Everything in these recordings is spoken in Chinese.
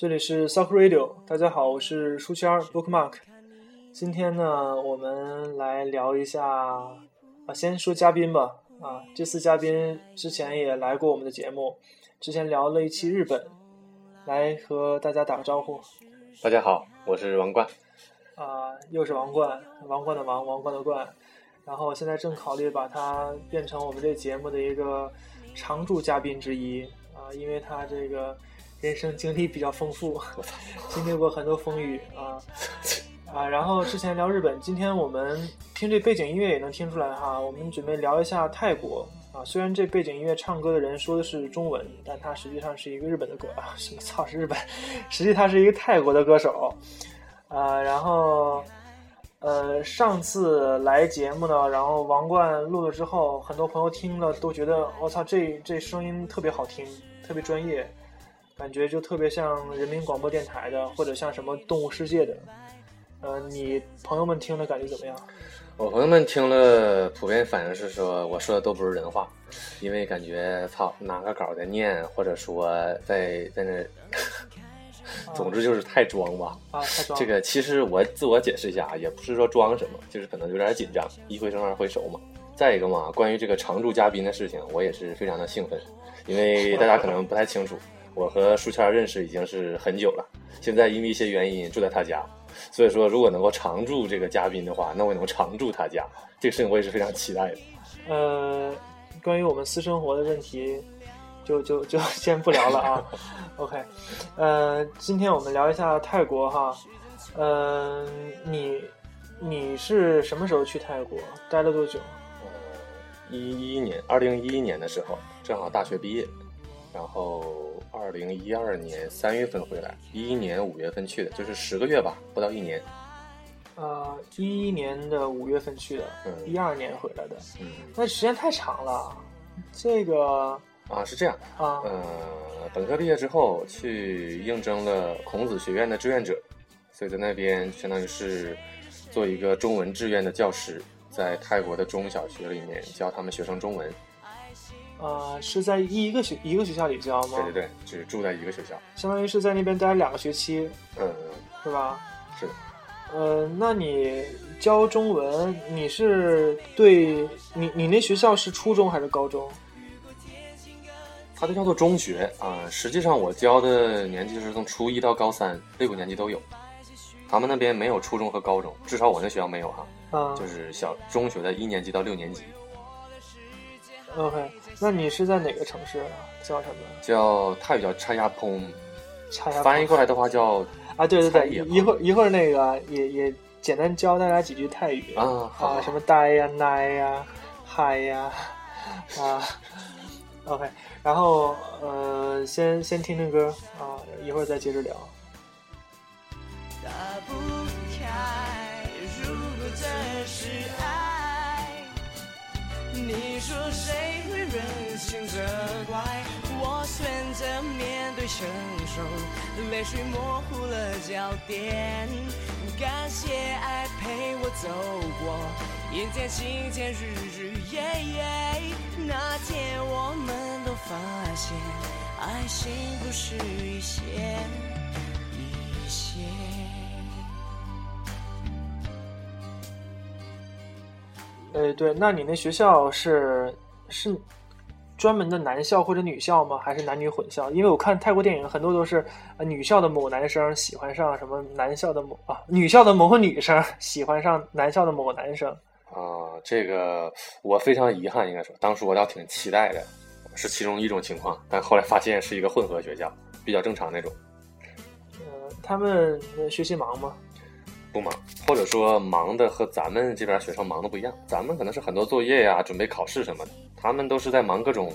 这里是 Sock Radio，大家好，我是书签 Bookmark。今天呢，我们来聊一下啊，先说嘉宾吧。啊，这次嘉宾之前也来过我们的节目，之前聊了一期日本，来和大家打个招呼。大家好，我是王冠。啊，又是王冠，王冠的王，王冠的冠。然后现在正考虑把它变成我们这节目的一个常驻嘉宾之一啊，因为他这个。人生经历比较丰富，经历过很多风雨啊 啊！然后之前聊日本，今天我们听这背景音乐也能听出来哈。我们准备聊一下泰国啊。虽然这背景音乐唱歌的人说的是中文，但他实际上是一个日本的歌啊。什么操是日本？实际他是一个泰国的歌手啊。然后呃，上次来节目呢，然后王冠录了之后，很多朋友听了都觉得我操，这这声音特别好听，特别专业。感觉就特别像人民广播电台的，或者像什么动物世界的。呃，你朋友们听了感觉怎么样？我朋友们听了，普遍反应是说，我说的都不是人话，因为感觉操拿个稿在念，或者说在在那，总之就是太装吧。啊，太装。这个其实我自我解释一下，也不是说装什么，就是可能有点紧张，一回生二回熟嘛。再一个嘛，关于这个常驻嘉宾的事情，我也是非常的兴奋，因为大家可能不太清楚。我和书签认识已经是很久了，现在因为一些原因住在他家，所以说如果能够常住这个嘉宾的话，那我能常住他家，这个事情我也是非常期待的。呃，关于我们私生活的问题，就就就 先不聊了啊。OK，呃，今天我们聊一下泰国哈。嗯，你你是什么时候去泰国？待了多久？呃，一一年，二零一一年的时候，正好大学毕业，然后。二零一二年三月份回来，一一年五月份去的，就是十个月吧，不到一年。呃，一一年的五月份去的，一二年回来的，嗯，那时间太长了。这个啊，是这样啊，呃，本科毕业之后去应征了孔子学院的志愿者，所以在那边相当于是做一个中文志愿的教师，在泰国的中小学里面教他们学生中文。呃，是在一个学一个学校里教吗？对对对，只住在一个学校，相当于是在那边待了两个学期，嗯，是吧？是的。呃，那你教中文，你是对你你那学校是初中还是高中？它都叫做中学啊。实际上我教的年纪是从初一到高三，六个年级都有。他们那边没有初中和高中，至少我那学校没有哈。啊，就是小中学的一年级到六年级。OK，那你是在哪个城市啊？叫什么？叫泰语叫查亚蓬，查亚翻译过来的话叫啊，对对对，一会儿一会儿那个也也简单教大家几句泰语啊啊，什么呆呀、奶呀、嗨呀啊，OK，然后呃，先先听听歌啊，一会儿再接着聊。打不开，如果这是爱。你说谁会忍心责怪？我选择面对承受，泪水模糊了焦点。感谢爱陪我走过一天晴天日日夜夜。那天我们都发现，爱心不是一线哎，对，那你那学校是是专门的男校或者女校吗？还是男女混校？因为我看泰国电影，很多都是女校的某男生喜欢上什么男校的某啊，女校的某个女生喜欢上男校的某个男生。啊，这个我非常遗憾，应该说，当时我倒挺期待的，是其中一种情况，但后来发现是一个混合学校，比较正常那种。呃，他们学习忙吗？不忙，或者说忙的和咱们这边学生忙的不一样。咱们可能是很多作业呀，准备考试什么的，他们都是在忙各种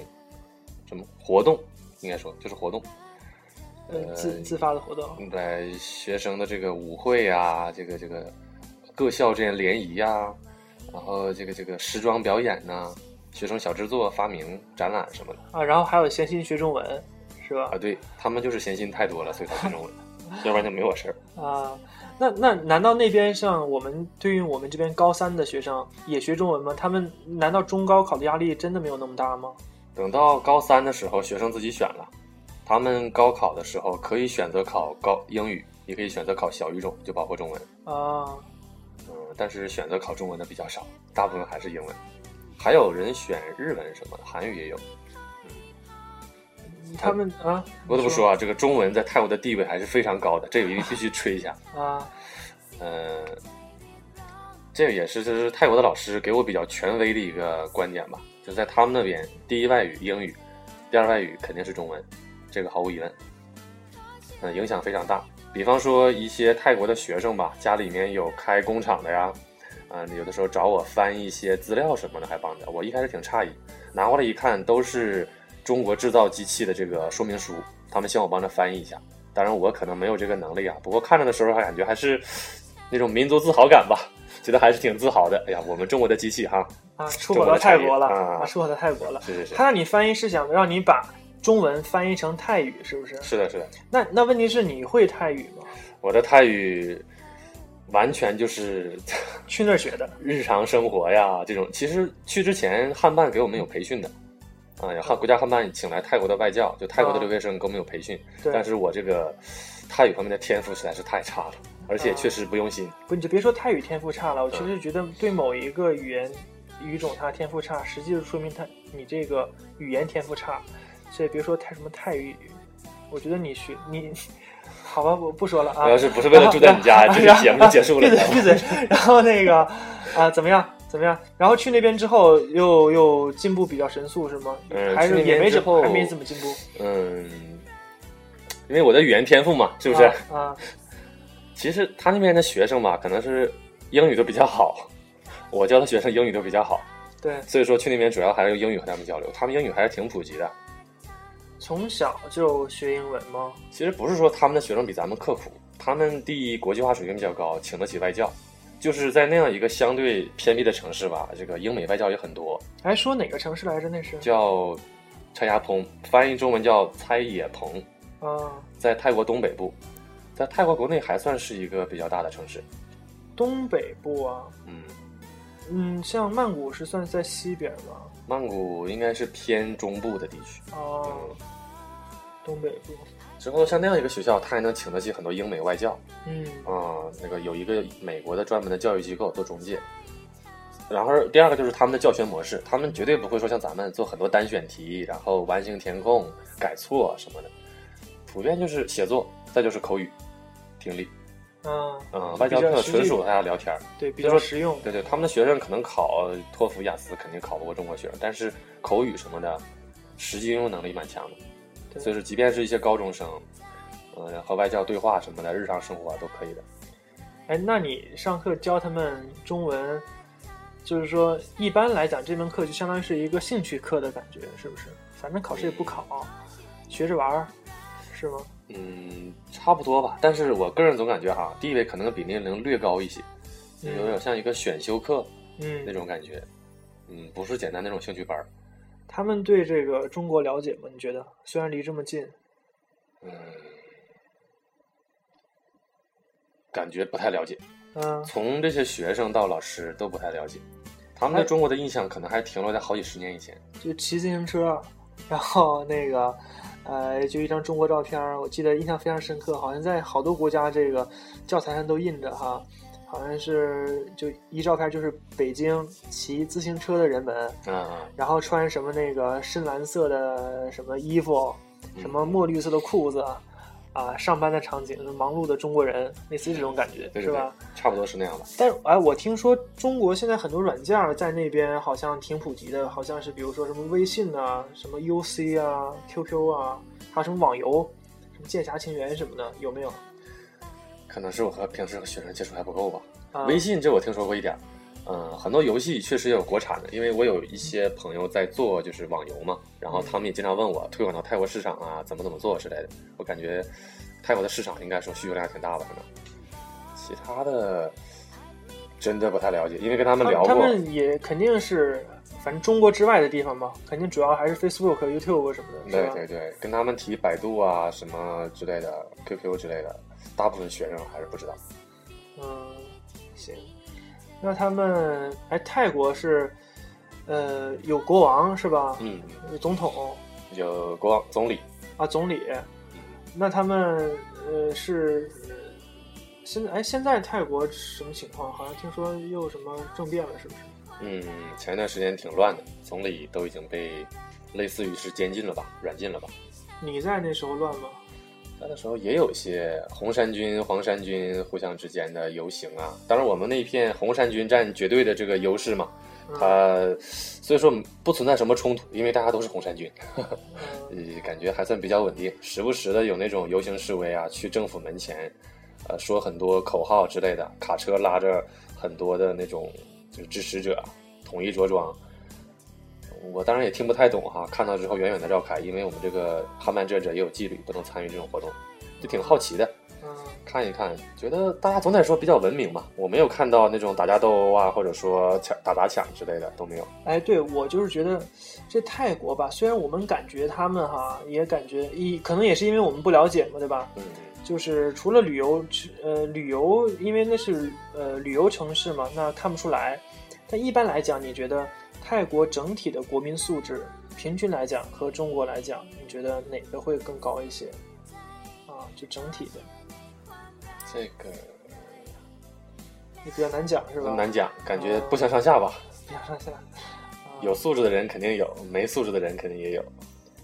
什么活动，应该说就是活动，呃，自自发的活动。对学生的这个舞会呀，这个这个各校之间联谊呀，然后这个这个时装表演呐，学生小制作、发明、展览什么的啊，然后还有闲心学中文，是吧？啊，对他们就是闲心太多了，所以才学中文，要不然就没我事儿啊。那那难道那边像我们对于我们这边高三的学生也学中文吗？他们难道中高考的压力真的没有那么大吗？等到高三的时候，学生自己选了，他们高考的时候可以选择考高英语，也可以选择考小语种，就包括中文。啊，嗯，但是选择考中文的比较少，大部分还是英文。还有人选日文什么的，韩语也有。他们啊，不得不说啊，这个中文在泰国的地位还是非常高的，这个必须吹一下。啊，呃，这个也是就是泰国的老师给我比较权威的一个观点吧，就在他们那边，第一外语英语，第二外语肯定是中文，这个毫无疑问。嗯，影响非常大。比方说一些泰国的学生吧，家里面有开工厂的呀，嗯，有的时候找我翻译一些资料什么的，还帮着。我一开始挺诧异，拿过来一看，都是中国制造机器的这个说明书，他们希望我帮着翻译一下。当然，我可能没有这个能力啊，不过看着的时候还感觉还是那种民族自豪感吧，觉得还是挺自豪的。哎呀，我们中国的机器哈，啊，出口到泰国了啊，出口到泰国了。是是是，他让你翻译是想让你把中文翻译成泰语，是不是？是的，是的。那那问题是你会泰语吗？我的泰语完全就是 去那儿学的日常生活呀这种。其实去之前汉办给我们有培训的，啊，汉国家汉办请来泰国的外教，就泰国的留学生给我们有培训。对但是我这个泰语方面的天赋实在是太差了，而且确实不用心。不，你就别说泰语天赋差了，我其实觉得对某一个语言语种它天赋差，实际就说明它你这个语言天赋差。所以别说泰什么泰语，我觉得你学你，好吧，我不说了啊。我要是不是为了住在你家，这个节目就结束了闭。嘴闭嘴。然后那个啊、怎么样怎么样？然后去那边之后又又进步比较神速是吗？还是也没怎边之后还没怎么进步，嗯，因为我的语言天赋嘛，是不是？啊啊其实他那边的学生吧，可能是英语都比较好，我教的学生英语都比较好，对，所以说去那边主要还是用英语和他们交流。他们英语还是挺普及的。从小就学英文吗？其实不是说他们的学生比咱们刻苦，他们第一国际化水平比较高，请得起外教。就是在那样一个相对偏僻的城市吧，这个英美外教也很多，哎说哪个城市来着？那是叫蔡亚蓬，翻译中文叫蔡野蓬，啊，在泰国东北部，在泰国国内还算是一个比较大的城市。东北部啊。嗯，嗯，像曼谷是算在西边吗？曼谷应该是偏中部的地区。哦，东北部。之后像那样一个学校，他还能请得起很多英美外教嗯啊、那个有一个美国的专门的教育机构做中介。然后第二个就是他们的教学模式，他们绝对不会说像咱们做很多单选题，然后完形填空、改错什么的，普遍就是写作，再就是口语、听力。嗯，嗯，外教课纯属大家聊天儿。对，比较实用。对对，他们的学生可能考托福、雅思，肯定考不过中国学生，但是口语什么的，实际应用能力蛮强的。对所以说，即便是一些高中生，嗯、和外教对话什么的，日常生活啊都可以的。哎，那你上课教他们中文，就是说一般来讲，这门课就相当于是一个兴趣课的感觉，是不是？反正考试也不考，学着玩儿，是吗？嗯，差不多吧。但是我个人总感觉哈，地位可能比那能略高一些，嗯有点像一个选修课嗯，那种感觉。嗯，不是简单那种兴趣班儿。他们对这个中国了解吗？你觉得？虽然离这么近，嗯，感觉不太了解。嗯从这些学生到老师都不太了解，他们对中国的印象可能还停留在好几十年以前。就骑自行车，然后那个，呃，就一张中国照片，我记得印象非常深刻，好像在好多国家这个教材上都印着哈，好像是就一照片就是北京骑自行车的人们，嗯，然后穿什么那个深蓝色的什么衣服，什么墨绿色的裤子，啊，上班的场景，忙碌的中国人，类似于这种感觉，对对对是吧？，差不多是那样吧。但是哎，我听说中国现在很多软件在那边好像挺普及的，好像是比如说什么微信啊、什么 UC 啊、QQ 啊，还有什么网游，什么剑侠情缘什么的，有没有？可能是我和平时和学生接触还不够吧。啊、微信这我听说过一点儿，嗯，很多游戏确实也有国产的，因为我有一些朋友在做就是网游嘛，然后他们也经常问我推广到泰国市场啊，怎么怎么做之类的。我感觉泰国的市场应该说需求量挺大的，可能。其他的真的不太了解，因为跟他们聊过，他们也肯定是，反正中国之外的地方嘛，肯定主要还是 Facebook、YouTube 什么的，对对对，跟他们提百度啊什么之类的，QQ 之类的，大部分学生还是不知道。嗯，行。那他们哎，泰国是呃有国王是吧？嗯，有总统有国王总理，啊，啊，总理。那他们呃是现在哎，现在泰国什么情况？好像听说又什么政变了，是不是？嗯，前一段时间挺乱的，总理都已经被类似于是监禁了吧，软禁了吧？你在那时候乱吗？在的时候也有一些红衫军、黄衫军互相之间的游行啊。当然，我们那一片红衫军占绝对的这个优势嘛，他所以说不存在什么冲突，因为大家都是红衫军，呃，感觉还算比较稳定。时不时的有那种游行示威啊，去政府门前，呃，说很多口号之类的，卡车拉着很多的那种就是支持者，统一着装。我当然也听不太懂哈，看到之后远远的绕开，因为我们这个哈曼遮者也有纪律，不能参与这种活动，就挺好奇的，嗯看一看，觉得大家总得说比较文明嘛，我没有看到那种打架斗殴啊，或者说抢打砸抢之类的都没有。哎，对我就是觉得这泰国吧，虽然我们感觉他们哈，也感觉一可能也是因为我们不了解嘛，对吧？嗯，就是除了旅游，呃，旅游，因为那是呃旅游城市嘛，那看不出来。但一般来讲，你觉得？泰国整体的国民素质，平均来讲和中国来讲，你觉得哪个会更高一些？啊，就整体的，这个也比较难讲，是吧？难讲，感觉不相上下吧。不相上下。有素质的人肯定有，没素质的人肯定也有。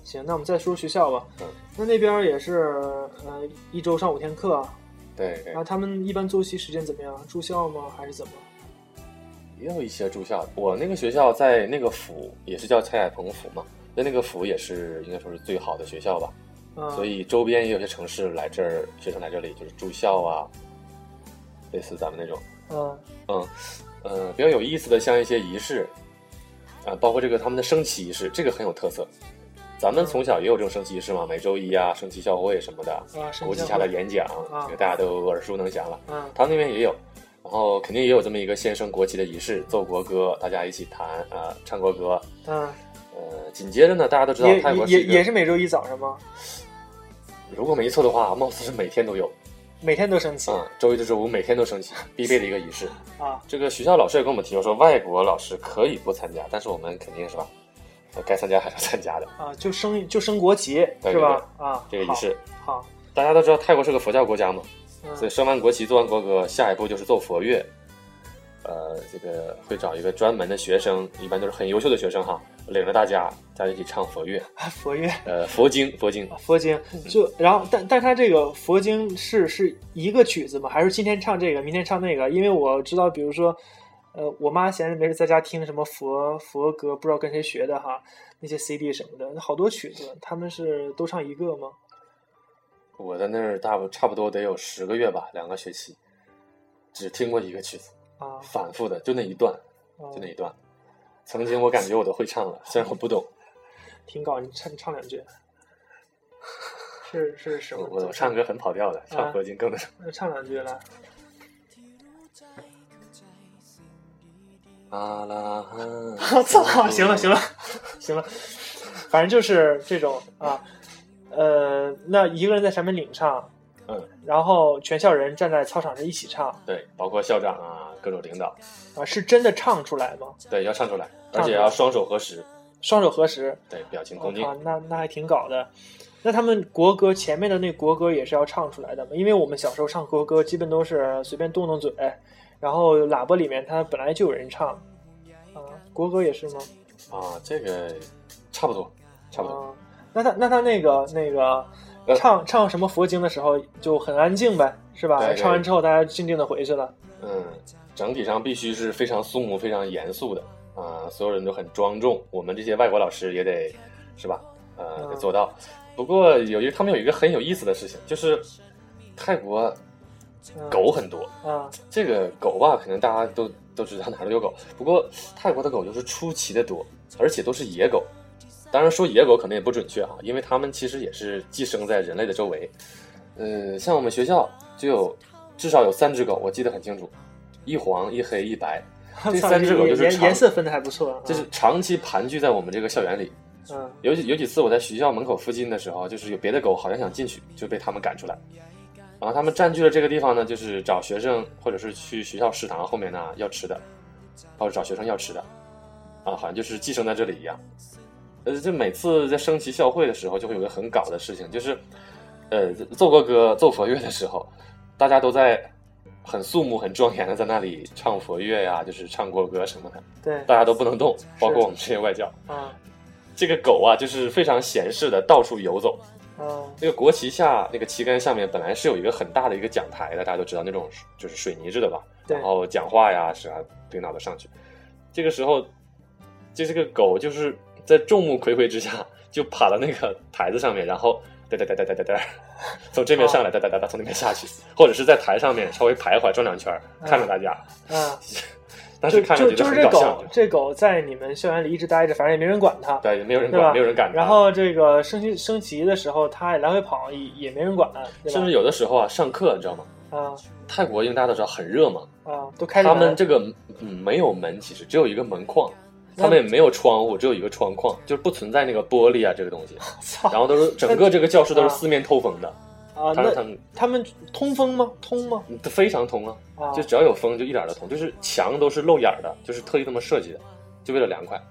行，那我们再说学校吧。嗯。那那边也是，呃，一周上五天课。对。然后他们一般作息时间怎么样？住校吗？还是怎么？也有一些住校的，我那个学校在那个府也是叫蔡海鹏府嘛，在那个府也是应该说是最好的学校吧，所以周边也有些城市来这儿，学生来这里就是住校啊，类似咱们那种，嗯。嗯嗯，比较有意思的像一些仪式，啊，包括这个他们的升旗仪式，这个很有特色，咱们从小也有这种升旗仪式嘛，每周一啊，升旗校会什么的，国旗下的演讲，这个大家都耳熟能详了，嗯，他们那边也有。然后肯定也有这么一个先升国旗的仪式，奏国歌，大家一起弹啊，唱国歌。嗯，呃，紧接着呢，大家都知道泰国也也是每周一早上吗？如果没错的话，貌似是每天都有，每天都升旗。嗯，周一到周五每天都升旗，必备的一个仪式。啊，这个学校老师也跟我们提过，说外国老师可以不参加，但是我们肯定是吧，该参加还是要参加的。啊，就升就升国旗是吧？啊，这个仪式好。大家都知道泰国是个佛教国家嘛。所以升完国旗，做完国歌，下一步就是奏佛乐。呃，这个会找一个专门的学生，一般都是很优秀的学生哈，领着大家在一起唱佛乐。佛乐，呃，佛经，佛经，佛经。就然后，但但他这个佛经是是一个曲子吗？还是今天唱这个，明天唱那个？因为我知道，比如说，呃，我妈闲着没事在家听什么佛佛歌，不知道跟谁学的哈，那些 CD 什么的，好多曲子，他们是都唱一个吗？我在那儿大不差不多得有十个月吧，两个学期，只听过一个曲子啊，反复的就那一段，就那一段。曾经我感觉我都会唱了，虽然我不懂。挺高，你唱唱两句。是是什么？我唱歌很跑调的，唱佛经更能。那唱两句来。阿拉汉。我操！行了行了行了，反正就是这种啊。呃，那一个人在上面领唱，嗯，然后全校人站在操场上一起唱，对，包括校长啊，各种领导啊，是真的唱出来吗？对，要唱出来，而且要双手合十，双手合十，对，表情恭敬啊，那那还挺搞的。那他们国歌前面的那国歌也是要唱出来的吗？因为我们小时候唱国歌，基本都是随便动动嘴，然后喇叭里面它本来就有人唱，啊，国歌也是吗？啊，这个差不多，差不多。那他那他那个那个唱唱什么佛经的时候就很安静呗，是吧？唱完之后大家静静的回去了。嗯，整体上必须是非常肃穆、非常严肃的啊，所有人都很庄重。我们这些外国老师也得是吧？呃，得做到。不过有一个他们有一个很有意思的事情，就是泰国狗很多啊。这个狗吧，可能大家都都知道哪儿都有狗，不过泰国的狗就是出奇的多，而且都是野狗。当然说野狗可能也不准确哈，因为它们其实也是寄生在人类的周围。呃，像我们学校就有至少有三只狗，我记得很清楚，一黄一黑一白，这三只狗就是颜色分的还不错，就是长期盘踞在我们这个校园里。嗯，有几有几次我在学校门口附近的时候，就是有别的狗好像想进去，就被他们赶出来。然后他们占据了这个地方呢，就是找学生或者是去学校食堂后面呢要吃的，或者找学生要吃的，啊，好像就是寄生在这里一样。呃，就每次在升旗校会的时候，就会有个很搞的事情，就是，呃，奏国歌、奏佛乐的时候，大家都在很肃穆、很庄严的在那里唱佛乐呀，就是唱国歌什么的，对，大家都不能动，包括我们这些外教。啊 这个狗啊，就是非常闲适的到处游走。啊那个国旗下那个旗杆下面本来是有一个很大的一个讲台的，大家都知道那种就是水泥制的吧，对然后讲话呀是啊，领导的上去。这个时候，就这个狗就是在众目睽睽之下就爬到那个台子上面，然后哒哒哒哒哒哒哒，从这边上来哒哒哒哒，从那边下去，或者是在台上面稍微徘徊转两圈，看着大家。啊！但就是看着就是这狗很搞笑，，这狗在你们校园里一直待着，反正也没人管它。对，也没有人管，没有人管它。然后这个升旗升旗的时候，它也来回跑，也也没人管，甚至有的时候啊，上课你知道吗？啊泰国因为大家都知道很热嘛，啊，都开着门他们这个嗯没有门，其实只有一个门框，那他们也没有窗户，只有一个窗框，就是不存在那个玻璃啊这个东西。然后都是整个这个教室都是啊四面透风的，啊！那当然他们他们通风吗？通吗？非常通啊，啊，就只要有风就一点都通，就是墙都是露眼儿的，就是特意这么设计的，就为了凉快。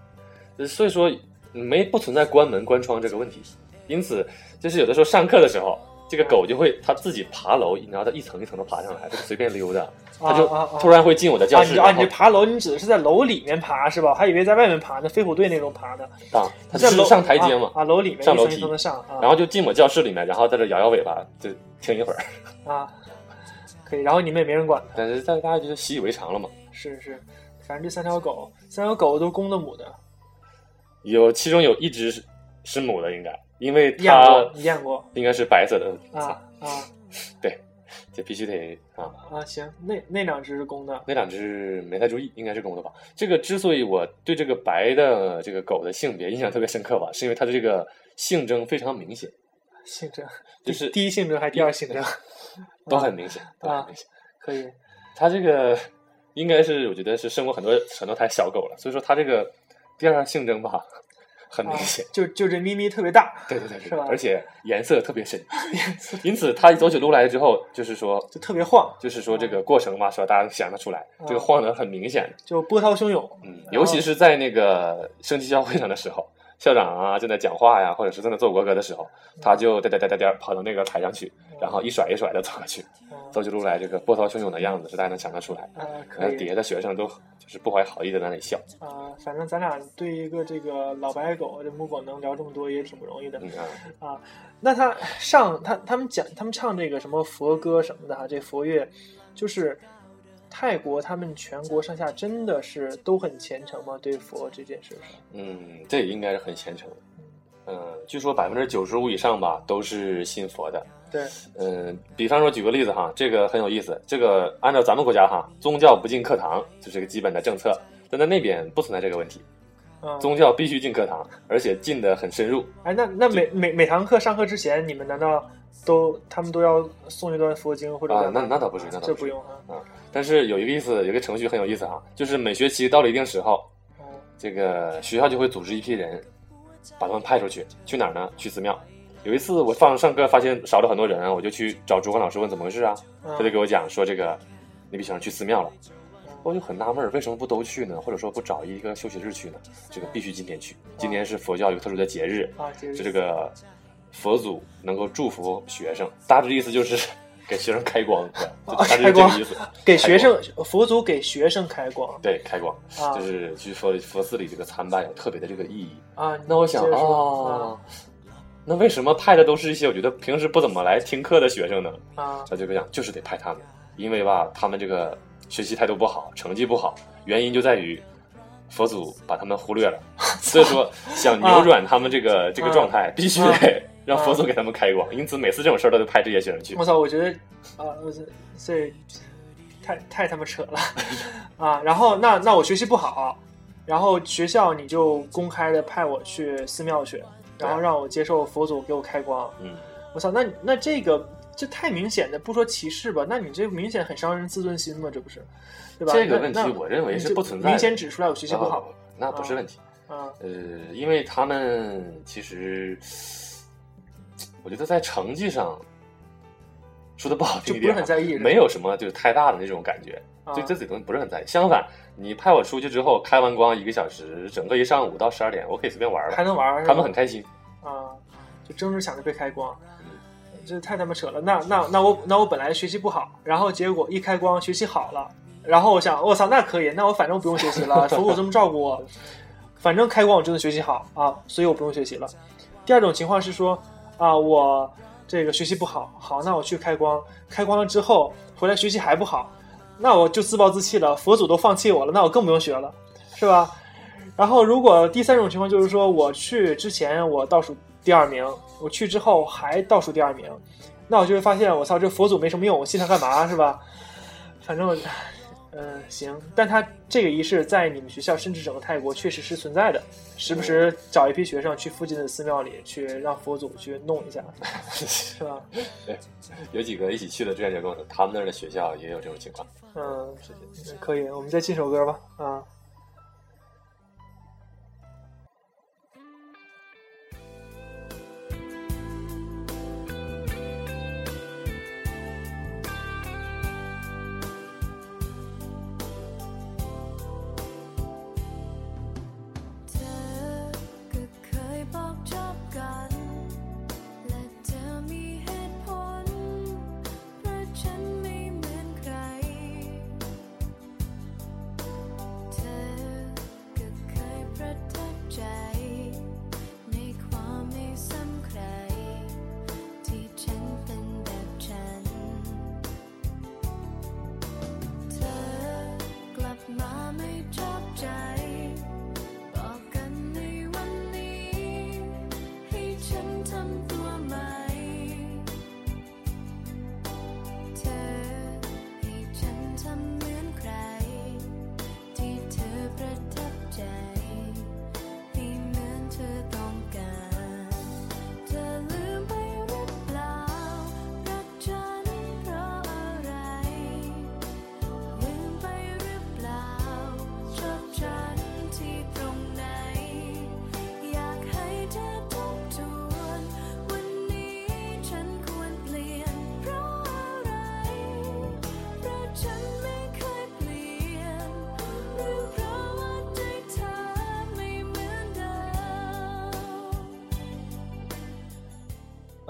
呃所以说没不存在关门关窗这个问题，因此就是有的时候上课的时候。这个狗就会它自己爬楼，然后它一层一层的爬上来，它就随便溜达，它就突然会进我的教啊，室，你啊，你这爬楼，你指的是在楼里面爬是吧？我还以为在外面爬呢，飞虎队那种爬的。啊，它在楼是上台阶嘛，啊，啊楼里面上楼梯层的上啊，然后就进我教室里面，然后在这摇摇尾巴，就听一会儿。啊，可以，然后你们也没人管它，但是大大家就习以为常了嘛。是是，反正这三条狗，三条狗都公的母的，有其中有一只是是母的，应该，因为验它验过应该是白色的啊啊对，这必须得啊。啊，行，那那两只是公的，那两只没太注意，应该是公的吧？这个之所以我对这个白的这个狗的性别印象特别深刻吧，是因为它的这个性征非常明显，性征，就是第一性征还是第二性征？都很明显，都啊很明显。可以，它这个应该是我觉得是生过很多很多台小狗了，所以说它这个第二性征吧很明啊显。，就就这咪咪特别大，对对对对是吧而且颜色特别深，因此它走起路来之后，就是说，就特别晃，就是说这个过程嘛，是吧？大家都想得出来，这个啊晃的很明显，就波涛汹涌，嗯，尤其是在那个升旗交会上的时候，校长啊正在讲话呀，或者是正在做国歌的时候，他就颠颠颠颠颠跑到那个台上去，然后一甩一甩的走过去，啊走起路来这个波涛汹涌的样子，是大家能想象出来。啊，然可以。后底下的学生都就是不怀好意的在那里笑，啊，反正咱俩对一个这个老白狗这母狗能聊这么多也挺不容易的。嗯啊，啊。那他上他他们讲他们唱这个什么佛歌什么的哈，这佛乐就是泰国他们全国上下真的是都很虔诚吗？对佛这件事上嗯，这也应该是很虔诚。嗯，据说百分之九十五以上吧都是信佛的。对嗯，比方说举个例子哈，这个很有意思。这个按照咱们国家哈，宗教不进课堂这是个基本的政策，但在那边不存在这个问题，啊，宗教必须进课堂，而且进的很深入。哎，那那每每每堂课上课之前，你们难道都他们都要诵一段佛经或者啊那那倒不是那倒不是这不用啊。啊，但是有一个意思，有一个程序很有意思啊，就是每学期到了一定时候，嗯这个学校就会组织一批人，把他们派出去，去哪儿呢？去寺庙。有一次我放上课发现少了很多人啊，我就去找主管老师问怎么回事啊，嗯他就给我讲说这个那批学生去寺庙了，我就很纳闷，为什么不都去呢？或者说不找一个休息日去呢？这个必须今天去，今天是佛教一个特殊的节日，啊，接是这个佛祖能够祝福学生，大致意思就是给学生开光，对吧就啊大致开光是这个意思。给学生佛祖给学生开光对开光，啊就是据说佛寺里这个参拜有特别的这个意义。啊。那我想哦，那为什么派的都是一些我觉得平时不怎么来听课的学生呢？啊他就讲就是得派他们，因为吧，他们这个学习态度不好，成绩不好，原因就在于佛祖把他们忽略了。所以说，想扭转他们这个、这个状态，必须得让佛祖给他们开光。因此，每次这种事儿都得派这些学生去。我操，我觉得啊，我这这太太他妈扯了 啊！然后那那我学习不好，然后学校你就公开的派我去寺庙去，然后让我接受佛祖给我开光。嗯，我操，那那这个这太明显的，不说歧视吧，那你这明显很伤人自尊心嘛，这不是？对吧？这个问题我认为是不存在的明显指出来我学习不好哦那不是问题。啊呃，因为他们其实，我觉得在成绩上说的不好听一就不是很在意没有什么就是太大的那种感觉，啊对这自己东西不是很在意。相反，你派我出去之后，开完光一个小时，整个一上午到十二点，我可以随便玩了，还能玩他们很开心。啊，就争着想着被开光，这太他妈扯了。那那那我那我本来学习不好，然后结果一开光学习好了，然后我想我操那可以，那我反正不用学习了，父母这么照顾我，反正开光我真的学习好啊，所以我不用学习了。第二种情况是说啊，我这个学习不好，好，那我去开光，开光了之后回来学习还不好，那我就自暴自弃了，佛祖都放弃我了，那我更不用学了，是吧？然后，如果第三种情况就是说，我去之前我倒数第二名，我去之后还倒数第二名，那我就会发现，我操，这佛祖没什么用，我信他干嘛是吧？反正，嗯、行。但他这个仪式在你们学校，甚至整个泰国确实是存在的，时不时找一批学生去附近的寺庙里去让佛祖去弄一下，是吧？对有几个一起去的志愿者跟我说，他们那儿的学校也有这种情况。嗯，可以，我们再进首歌吧，啊。เ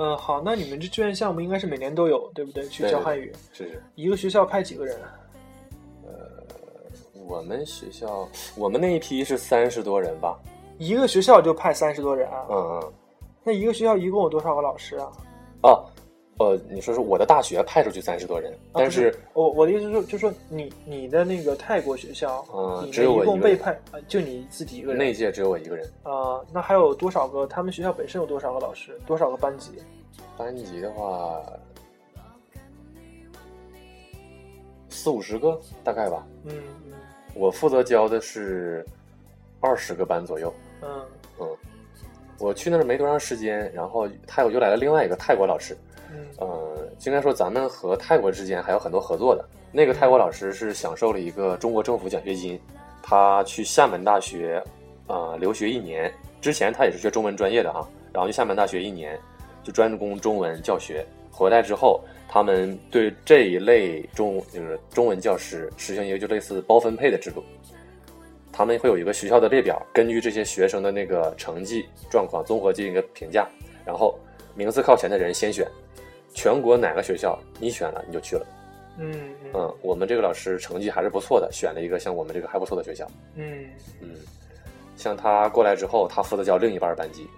嗯，好，那你们这志愿项目应该是每年都有，对不对？去教汉语，是是，一个学校派几个人呃？我们学校我们那一批是三十多人吧？一个学校就派三十多人啊？嗯嗯。那一个学校一共有多少个老师啊？哦，呃，你说是我的大学派出去三十多人，啊但是我我的意思是说，就说你你的那个泰国学校，嗯只有我一个人共被派，啊就你自己一个人。那一届只有我一个人。啊、那还有多少个？他们学校本身有多少个老师？多少个班级？班级的话，四五十个大概吧。嗯嗯我负责教的是二十个班左右。嗯我去那儿没多长时间，然后泰国又来了另外一个泰国老师。嗯呃，应该说咱们和泰国之间还有很多合作的。那个泰国老师是享受了一个中国政府奖学金，他去厦门大学，呃，留学一年。之前他也是学中文专业的哈，然后去厦门大学一年，就专攻中文教学。回来之后，他们对这一类中就是中文教师实行一个就类似包分配的制度。他们会有一个学校的列表，根据这些学生的那个成绩状况综合进行一个评价，然后名次靠前的人先选，全国哪个学校你选了你就去了。嗯嗯嗯，我们这个老师成绩还是不错的，选了一个像我们这个还不错的学校。嗯，嗯，像他过来之后，他负责教另一半班级。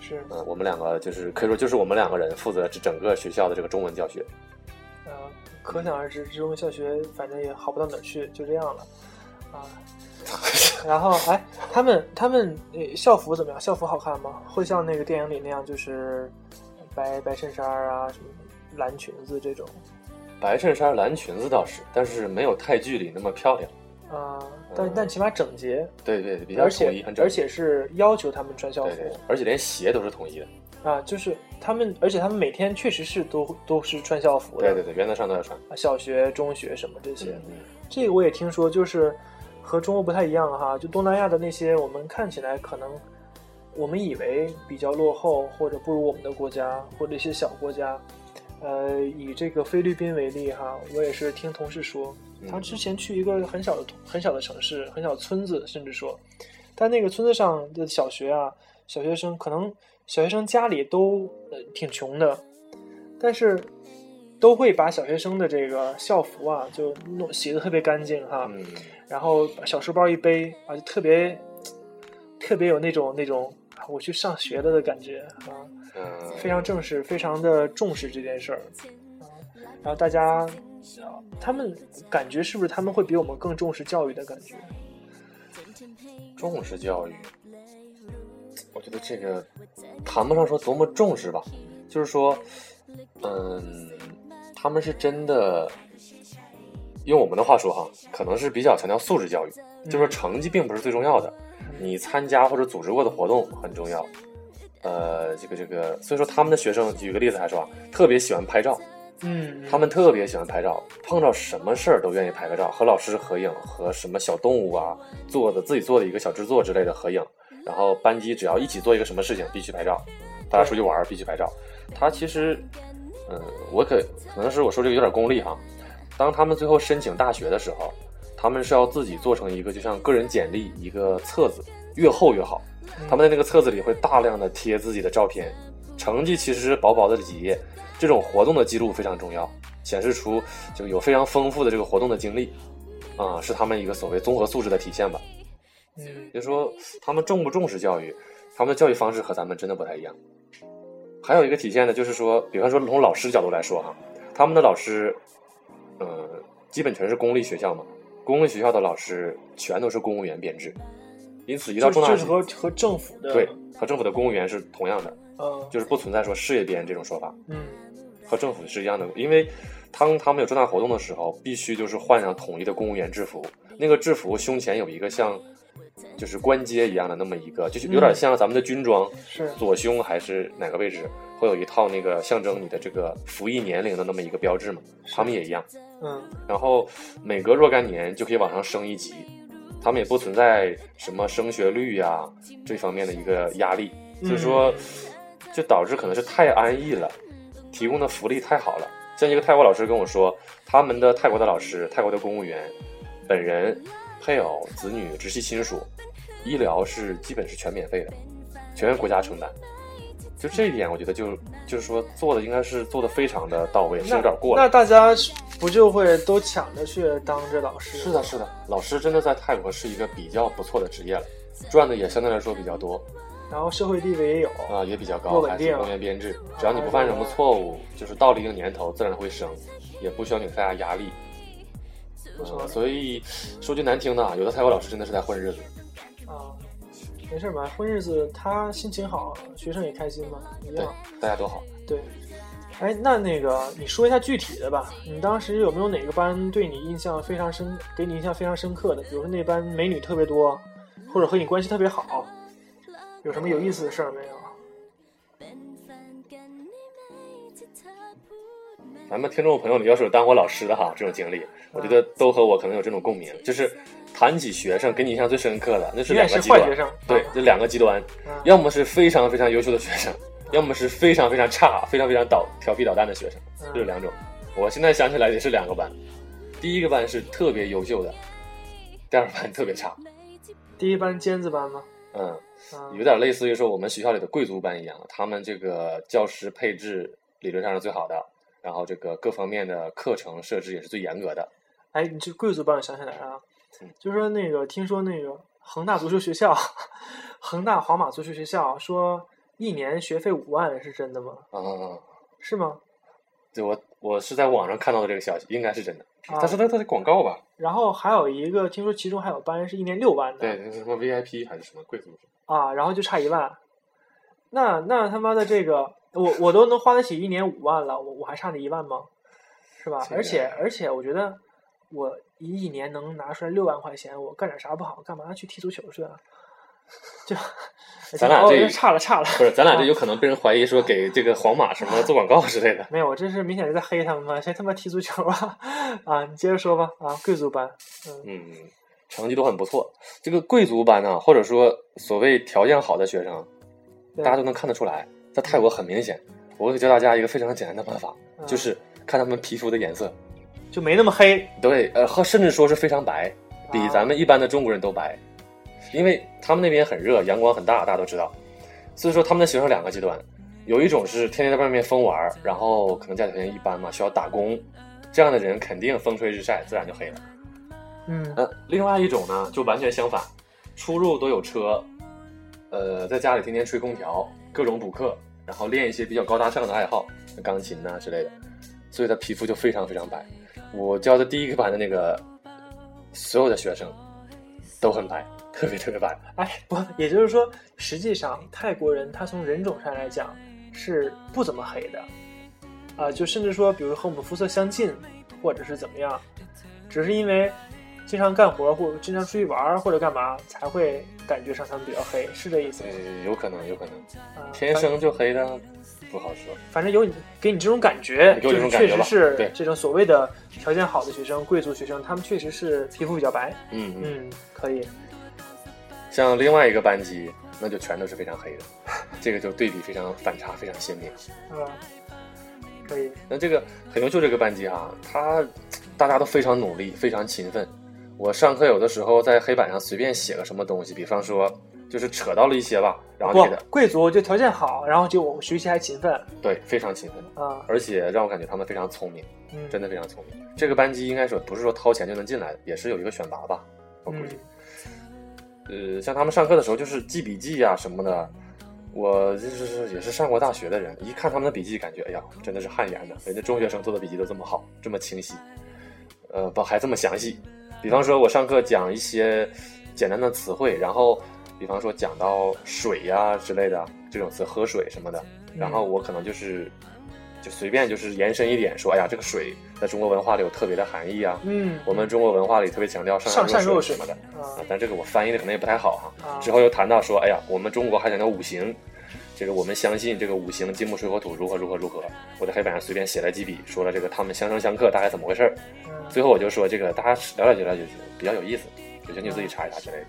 是嗯，我们两个就是可以说就是我们两个人负责这整个学校的这个中文教学。呃，可想而知，这中文教学反正也好不到哪儿去，就这样了啊。然后，哎，他们他们呃校服怎么样？校服好看吗？会像那个电影里那样，就是白白衬衫啊，什么蓝裙子这种白衬衫、蓝裙子倒是，但是没有泰剧里那么漂亮。啊？但嗯但起码整洁，对对，比较统一，且很整齐。而且是要求他们穿校服对对，而且连鞋都是统一的。啊，就是他们，而且他们每天确实是都都是穿校服的，对对对，原则上都要穿。啊小学、中学什么这些。嗯嗯这个我也听说，就是和中国不太一样哈。就东南亚的那些，我们看起来可能我们以为比较落后或者不如我们的国家或者一些小国家，呃，以这个菲律宾为例哈，我也是听同事说，他嗯之前去一个很小的很小的城市，很小村子，甚至说，但那个村子上的小学啊，小学生可能小学生家里都呃挺穷的，但是都会把小学生的这个校服啊就弄洗的特别干净哈，嗯，然后把小书包一背啊，就特别特别有那种那种啊我去上学了的感觉啊。嗯，非常正式，非常的重视这件事儿，啊，然后大家，啊他们感觉是不是他们会比我们更重视教育的感觉？重视教育，我觉得这个谈不上说多么重视吧，就是说，嗯，他们是真的，用我们的话说哈，可能是比较强调素质教育，就是说成绩并不是最重要的，你参加或者组织过的活动很重要。呃，这个这个，所以说他们的学生，举个例子来说啊，特别喜欢拍照，嗯，他们特别喜欢拍照，碰到什么事儿都愿意拍个照，和老师合影，和什么小动物啊做的自己做的一个小制作之类的合影。然后班级只要一起做一个什么事情，必须拍照，大家出去玩儿必须拍照。他其实，嗯，我可可能是我说这个有点功利哈。当他们最后申请大学的时候，他们是要自己做成一个就像个人简历一个册子，越厚越好。他们在那个册子里会大量的贴自己的照片，成绩其实是薄薄的几页。这种活动的记录非常重要，显示出这个有非常丰富的这个活动的经历，啊、是他们一个所谓综合素质的体现吧。嗯就说他们重不重视教育，他们的教育方式和咱们真的不太一样。还有一个体现呢，就是说，比方说从老师角度来说哈，他们的老师，呃，基本全是公立学校嘛，公立学校的老师全都是公务员编制，因此一到重大就是和和政府的对和政府的公务员是同样的，嗯就是不存在说事业编这种说法。嗯和政府是一样的，因为当他们有重大活动的时候，必须就是换上统一的公务员制服。那个制服胸前有一个像就是官阶一样的那么一个，就是有点像咱们的军装，是左胸还是哪个位置会有一套那个象征你的这个服役年龄的那么一个标志嘛？他们也一样。嗯然后每隔若干年就可以往上升一级，他们也不存在什么升学率呀、这方面的一个压力，所以说就导致可能是太安逸了，提供的福利太好了。像一个泰国老师跟我说，他们的泰国的老师、泰国的公务员，本人、配偶、子女、直系亲属，医疗是基本是全免费的，全国家承担。就这一点，我觉得就就是说做的应该是做的非常的到位，是有点过了。那大家不就会都抢着去当这老师？是的，是的，老师真的在泰国是一个比较不错的职业了，赚的也相对来说比较多然后社会地位也有，啊、也比较高，还是公务员编制，只要你不犯什么错误，就是到了一定年头自然会升，也不需要你有太大压力。不错啊，所以说句难听的啊，有的泰国老师真的是在混日子。啊，没事嘛，混日子他心情好，学生也开心嘛，一样。，大家都好。对，哎，那那个你说一下具体的吧，你当时有没有哪个班对你印象非常深，给你印象非常深刻的？比如说那班美女特别多，或者和你关系特别好，有什么有意思的事儿没有？咱们听众朋友里要是有当过老师的哈，这种经历，我觉得都和我可能有这种共鸣，就是谈起学生给你印象最深刻的，那是两个极端学。生，对啊，这两个极端，嗯要么是非常非常优秀的学生，要么是非常非常差、非常非常捣调皮捣蛋的学生，嗯这是两种。我现在想起来也是两个班，第一个班是特别优秀的，第二个班特别差。第一班尖子班吗？嗯，啊有点类似于说我们学校里的贵族班一样，他们这个教师配置理论上是最好的，然后这个各方面的课程设置也是最严格的。哎，你这贵族班我想起来了啊嗯，就是说那个听说那个恒大足球学校，恒大皇马足球学校说一年学费五万，是真的吗？啊、是吗？对我我是在网上看到的这个消息，应该是真的。啊但是它它的广告吧？然后还有一个，听说其中还有班是一年六万的，对，那是什么 VIP 还是什么贵族？啊，然后就差一万。那那他妈的这个，我我都能花得起一年五万了，我我还差那一万吗？是吧？而且而且，我觉得我一一年能拿出来六万块钱，我干点啥不好？干嘛去踢足球去啊？就 哦咱俩这差了差了，不是，咱俩这啊有可能被人怀疑说给这个皇马什么做广告之类的。没有，我这是明显是在黑他们嘛？谁他妈踢足球啊？啊，你接着说吧。啊，贵族班，嗯嗯，成绩都很不错。这个贵族班呢、或者说所谓条件好的学生，大家都能看得出来，在泰国很明显，我会教大家一个非常简单的办法，嗯就是看他们皮肤的颜色。就没那么黑。对，呃，和甚至说是非常白，比啊咱们一般的中国人都白，因为他们那边很热，阳光很大，大家都知道。所以说他们的学生两个极端，有一种是天天在外面疯玩，然后可能家里条件一般嘛，需要打工，这样的人肯定风吹日晒，自然就黑了。嗯呃，另外一种呢，就完全相反，出入都有车，呃，在家里天天吹空调，各种补课，然后练一些比较高大上的爱好，钢琴呐、之类的，所以他皮肤就非常非常白。我教的第一个班的那个所有的学生都很白，特别特别白。哎，不，也就是说，实际上泰国人他从人种上来讲是不怎么黑的，啊、就甚至说，比如和我们肤色相近，或者是怎么样，只是因为经常干活或者经常出去玩或者干嘛，才会感觉上他们比较黑，是这意思呃吗？，有可能，有可能，啊、天生就黑的不好说。反正有你给你这种感觉，给我这种感觉确实是对这种所谓的条件好的学生、贵族学生，他们确实是皮肤比较白。嗯嗯，嗯，可以。像另外一个班级，那就全都是非常黑的，这个就对比非常反差，非常鲜明。嗯，可以。那这个很优秀这个班级啊、他大家都非常努力，非常勤奋。我上课有的时候在黑板上随便写个什么东西，比方说就是扯到了一些吧，然后觉得，贵族就条件好，然后就我学习还勤奋对非常勤奋，啊，而且让我感觉他们非常聪明，嗯，真的非常聪明。这个班级应该说不是说掏钱就能进来的，也是有一个选拔吧，我估计。呃，像他们上课的时候就是记笔记呀、什么的，我就是也是上过大学的人，一看他们的笔记，感觉哎呀，真的是汗颜的。人家中学生做的笔记都这么好，这么清晰，呃，不还这么详细。比方说，我上课讲一些简单的词汇，然后比方说讲到水呀、之类的这种词，喝水什么的，然后我可能就是就随便就是延伸一点说，哎呀，这个水在中国文化里有特别的含义啊。嗯，我们中国文化里特别强调上上善若水什么的，啊啊，但这个我翻译的可能也不太好哈。啊之后又谈到说，哎呀，我们中国还讲究五行，这个我们相信这个五行金木水火土如何如何如何。我在黑板上随便写了几笔，说了这个他们相生相克大概怎么回事儿。嗯最后我就说这个大家了解了解就行，比较有意思，有兴趣自己查一查之类的。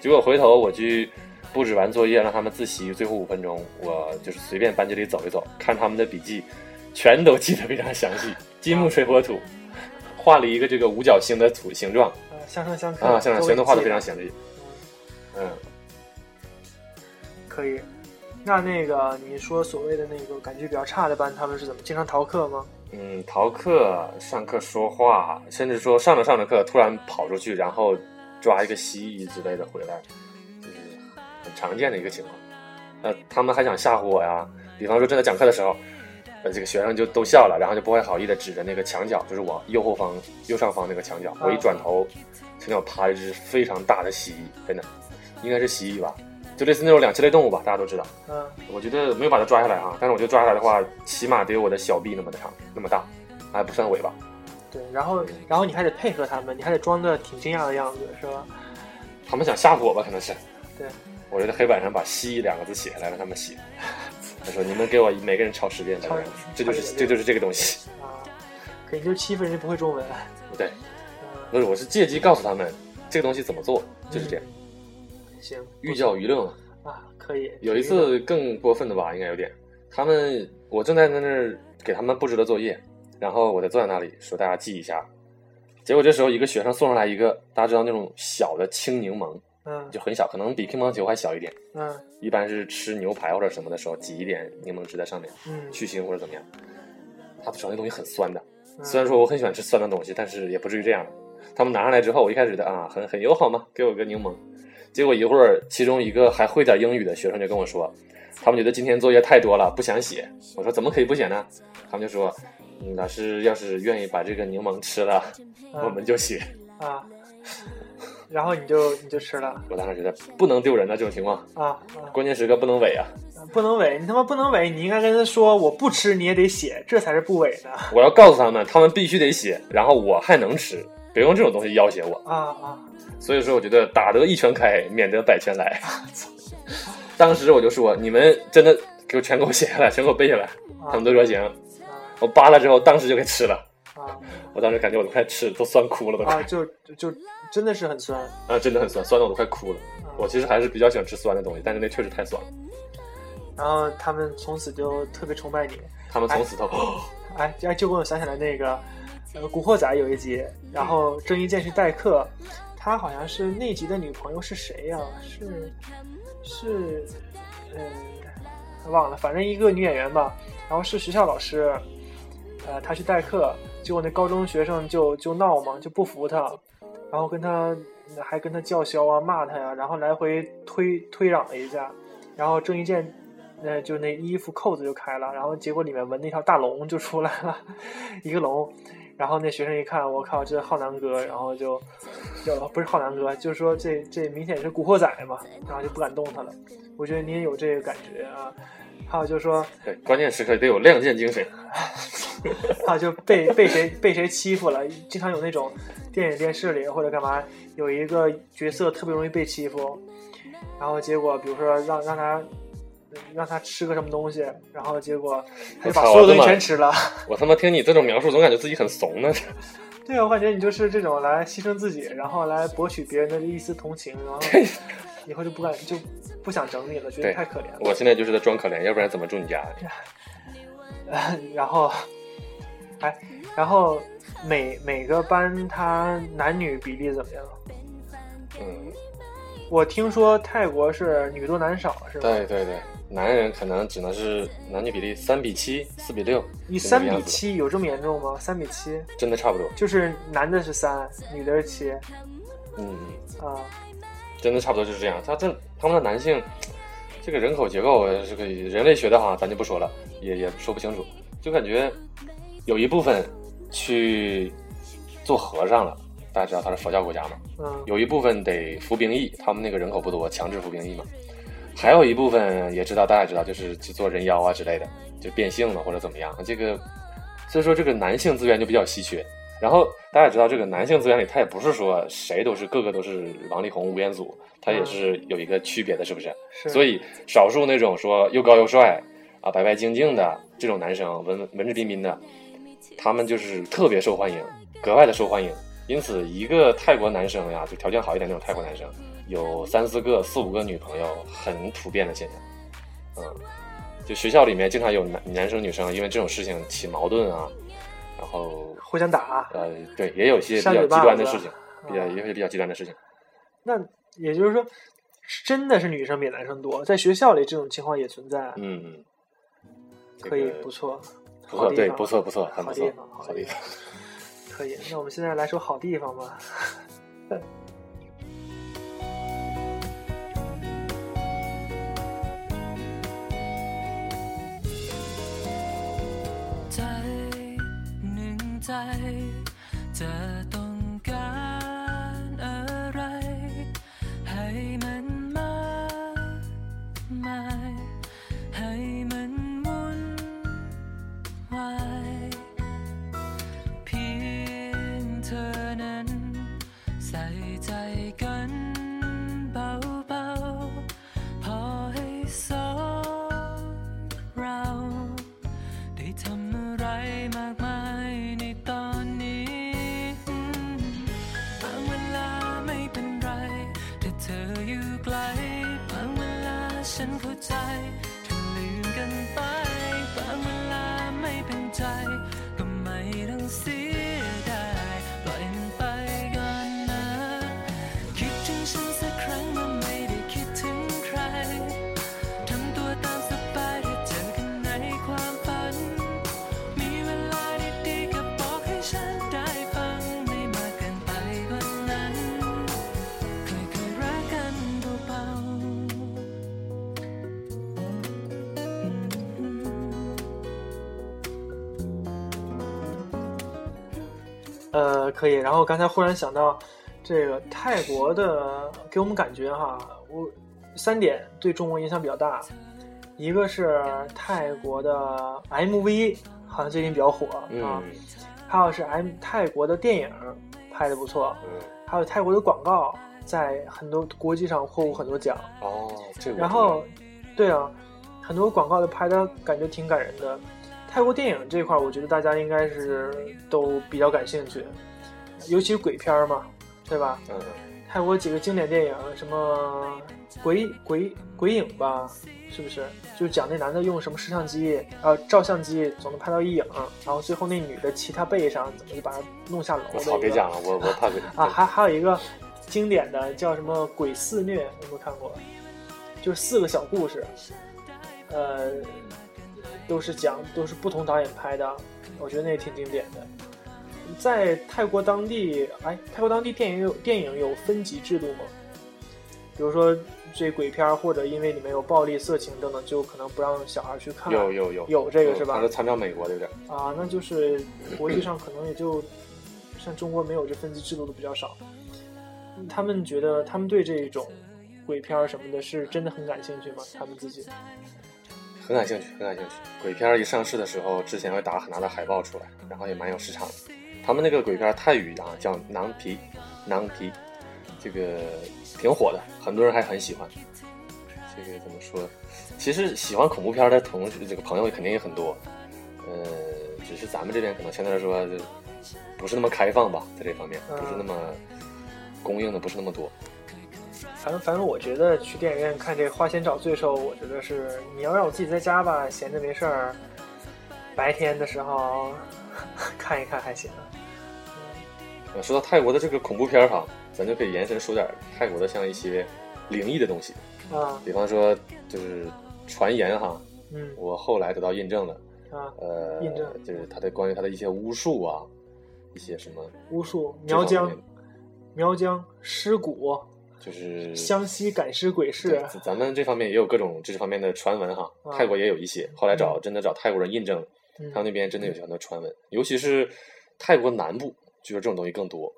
结果回头我去布置完作业，让他们自习，最后五分钟我就是随便班级里走一走，看他们的笔记，全都记得非常详细，金木水火土。画了一个这个五角星的土形状啊，相生相克啊，相生全都画的非常。详细。嗯，可以。那那个你说所谓的那个感觉比较差的班，他们是怎么经常逃课吗？嗯，逃课、上课说话，甚至说上着上着课突然跑出去，然后抓一个蜥蜴之类的回来，就是很常见的一个情况。呃，他们还想吓唬我呀，比方说正在讲课的时候，呃，这个学生就都笑了，然后就不怀好意的指着那个墙角，就是我右后方、右上方那个墙角，我一转头，墙角爬一只非常大的蜥蜴，真的，应该是蜥蜴吧，就类似那种两栖类动物吧，大家都知道。嗯，我觉得没有把它抓下来啊，但是我觉得抓下来的话，起码得有我的小臂那么的长，那么大，还不算尾巴。对。然后，然后你还得配合他们，你还得装的挺惊讶的样子，是吧？他们想吓唬我吧？可能是。对。我就在黑板上把“蜥蜴”两个字写下来，让他们写。他说：“你们给我每个人抄十遍，抄这就是这就是这个东西。啊，可以就欺负人家不会中文。”对，嗯，不是，我是借机告诉他们这个东西怎么做，就是这样，行，寓教于乐嘛。啊，可以。有一次更过分的吧，应该有点。他们我正在在那儿给他们布置的作业，然后我在坐在那里说大家记一下。结果这时候一个学生送上来一个大家知道那种小的青柠檬，嗯就很小，可能比乒乓球还小一点。嗯一般是吃牛排或者什么的时候挤一点柠檬汁在上面嗯，去腥或者怎么样。他手上那东西很酸的，嗯虽然说我很喜欢吃酸的东西，但是也不至于这样。他们拿上来之后，我一开始觉得啊，很很友好嘛，给我个柠檬。结果一会儿，其中一个还会点英语的学生就跟我说，他们觉得今天作业太多了，不想写。我说怎么可以不写呢？他们就说，嗯，老师要是愿意把这个柠檬吃了，嗯我们就写。啊，然后你就你就吃了我当时觉得不能丢人的这种情况，啊啊，关键时刻不能伪啊！不能伪，你他妈不能伪，你应该跟他说我不吃你也得写，这才是不伪呢。我要告诉他们，他们必须得写，然后我还能吃，别用这种东西要挟我。啊啊，所以说，我觉得打得一拳开，免得百拳来。当时我就说，你们真的给我全给我写下来，全给我背下来。啊他们都说行，啊我扒了之后，当时就给吃了。啊我当时感觉我都快吃，都酸哭了，都快啊，就就真的是很酸。啊，真的很酸，酸的我都快哭了。我其实还是比较喜欢吃酸的东西，但是那确实太酸了。然后他们从此就特别崇拜你。他们从此都哎，哎，就给我想起来那个，呃，《古惑仔》有一集，然后郑伊健去代课，他好像是那集的女朋友是谁呀、是是，嗯，忘了，反正一个女演员吧，然后是学校老师，呃，他去代课，结果那高中学生就就闹嘛，就不服他，然后跟他还跟他叫嚣啊，骂他呀，然后来回推推攘了一下，然后郑伊健。呃，就那衣服扣子就开了，然后结果里面纹那条大龙就出来了，一个龙，然后那学生一看，我靠，这浩南哥，然后就就不是浩南哥，就是说这这明显是古惑仔嘛，然后就不敢动他了。我觉得你也有这个感觉啊。还有就是说，对，关键时刻得有亮剑精神。还有就被被谁被谁欺负了，经常有那种电影电视里或者干嘛，有一个角色特别容易被欺负，然后结果比如说让让他让他吃个什么东西，然后结果他就把所有东西全吃了。我他妈听你这种描述，总感觉自己很怂呢。对啊，我感觉你就是这种来牺牲自己，然后来博取别人的一丝同情，然后以后就不敢就不想整你了，觉得太可怜了。我现在就是在装可怜，要不然怎么住你家？然后，哎，然后每每个班他男女比例怎么样？嗯，我听说泰国是女多男少，是吧？对对对，男人可能只能是男女比例三比七、四比六，你三比七有这么严重吗？三比七，真的差不多。就是男的是三，女的是七嗯，啊。真的差不多就是这样。他这他们的男性这个人口结构，这个人类学的哈，咱就不说了，也也说不清楚。就感觉有一部分去做和尚了，大家知道他是佛教国家嘛，嗯有一部分得服兵役，他们那个人口不多，强制服兵役嘛。还有一部分也知道，大家知道，就是去做人妖啊之类的，就变性了或者怎么样。这个所以说这个男性资源就比较稀缺。然后大家也知道，这个男性资源里，他也不是说谁都是个个都是王力宏、吴彦祖，他也是有一个区别的，是不是？是。所以少数那种说又高又帅啊、白白净净的这种男生，文文质彬彬的，他们就是特别受欢迎，格外的受欢迎。因此，一个泰国男生呀，就条件好一点那种泰国男生，有三四个、四五个女朋友，很普遍的现象。嗯，就学校里面经常有男男生女生因为这种事情起矛盾啊，然后互相打，呃，对，也有一些比较极端的事情，比较啊也有一些比较极端的事情。那也就是说，真的是女生比男生多，在学校里这种情况也存在，嗯嗯，可以不错，不错，对，不错不错，很不错好地方。可以。那我们现在来首好地方吧。在。呃，可以。然后刚才忽然想到，这个泰国的给我们感觉哈，我三点对中国影响比较大，一个是泰国的 MV 好像最近比较火啊，嗯还有是 M 泰国的电影拍的不错，嗯，还有泰国的广告在很多国际上获过很多奖。哦，这个然后，对啊，很多广告都拍的感觉挺感人的。泰国电影这块，我觉得大家应该是都比较感兴趣，尤其是鬼片嘛，对吧？嗯泰国几个经典电影，什么鬼鬼鬼影吧，是不是？就讲那男的用什么摄像机呃照相机总能拍到一影，然后最后那女的骑他背上，怎么就把他弄下楼了我？操，别讲了，我我怕鬼啊，还还有一个经典的叫什么《鬼肆虐》，有没有看过？就是四个小故事，呃，都是讲都是不同导演拍的，我觉得那也挺经典的。在泰国当地，哎，泰国当地电影有电影有分级制度吗？比如说这鬼片，或者因为里面有暴力、色情等等，就可能不让小孩去看。有有有有这个是吧它是参照美国的有点。啊，那就是国际上可能也就像中国没有这分级制度的比较少。他们觉得他们对这种鬼片什么的是真的很感兴趣吗？他们自己很感兴趣，很感兴趣。鬼片一上市的时候，之前会打很大的海报出来，然后也蛮有市场的。他们那个鬼片泰语啊叫“囊皮”，囊皮，这个挺火的，很多人还很喜欢。这个怎么说？其实喜欢恐怖片的同学，这个朋友肯定也很多。呃，只是咱们这边可能相对来说就不是那么开放吧，在这方面嗯不是那么供应的不是那么多。反正反正我觉得去电影院看这《花钱找罪受》，我觉得是你要让我自己在家吧，闲着没事儿，白天的时候 看一看还行。呃，说到泰国的这个恐怖片儿哈，咱就可以延伸说点泰国的像一些灵异的东西，啊，比方说就是传言哈，嗯我后来得到印证了，啊，呃，印证就是他的关于他的一些巫术啊，一些什么巫术、苗疆、苗疆尸骨、就是湘西赶尸鬼对市，咱们这方面也有各种这方面的传闻哈，啊泰国也有一些，后来找真的找泰国人印证，嗯他们那边真的有很多传闻，尤其是泰国南部，就是这种东西更多。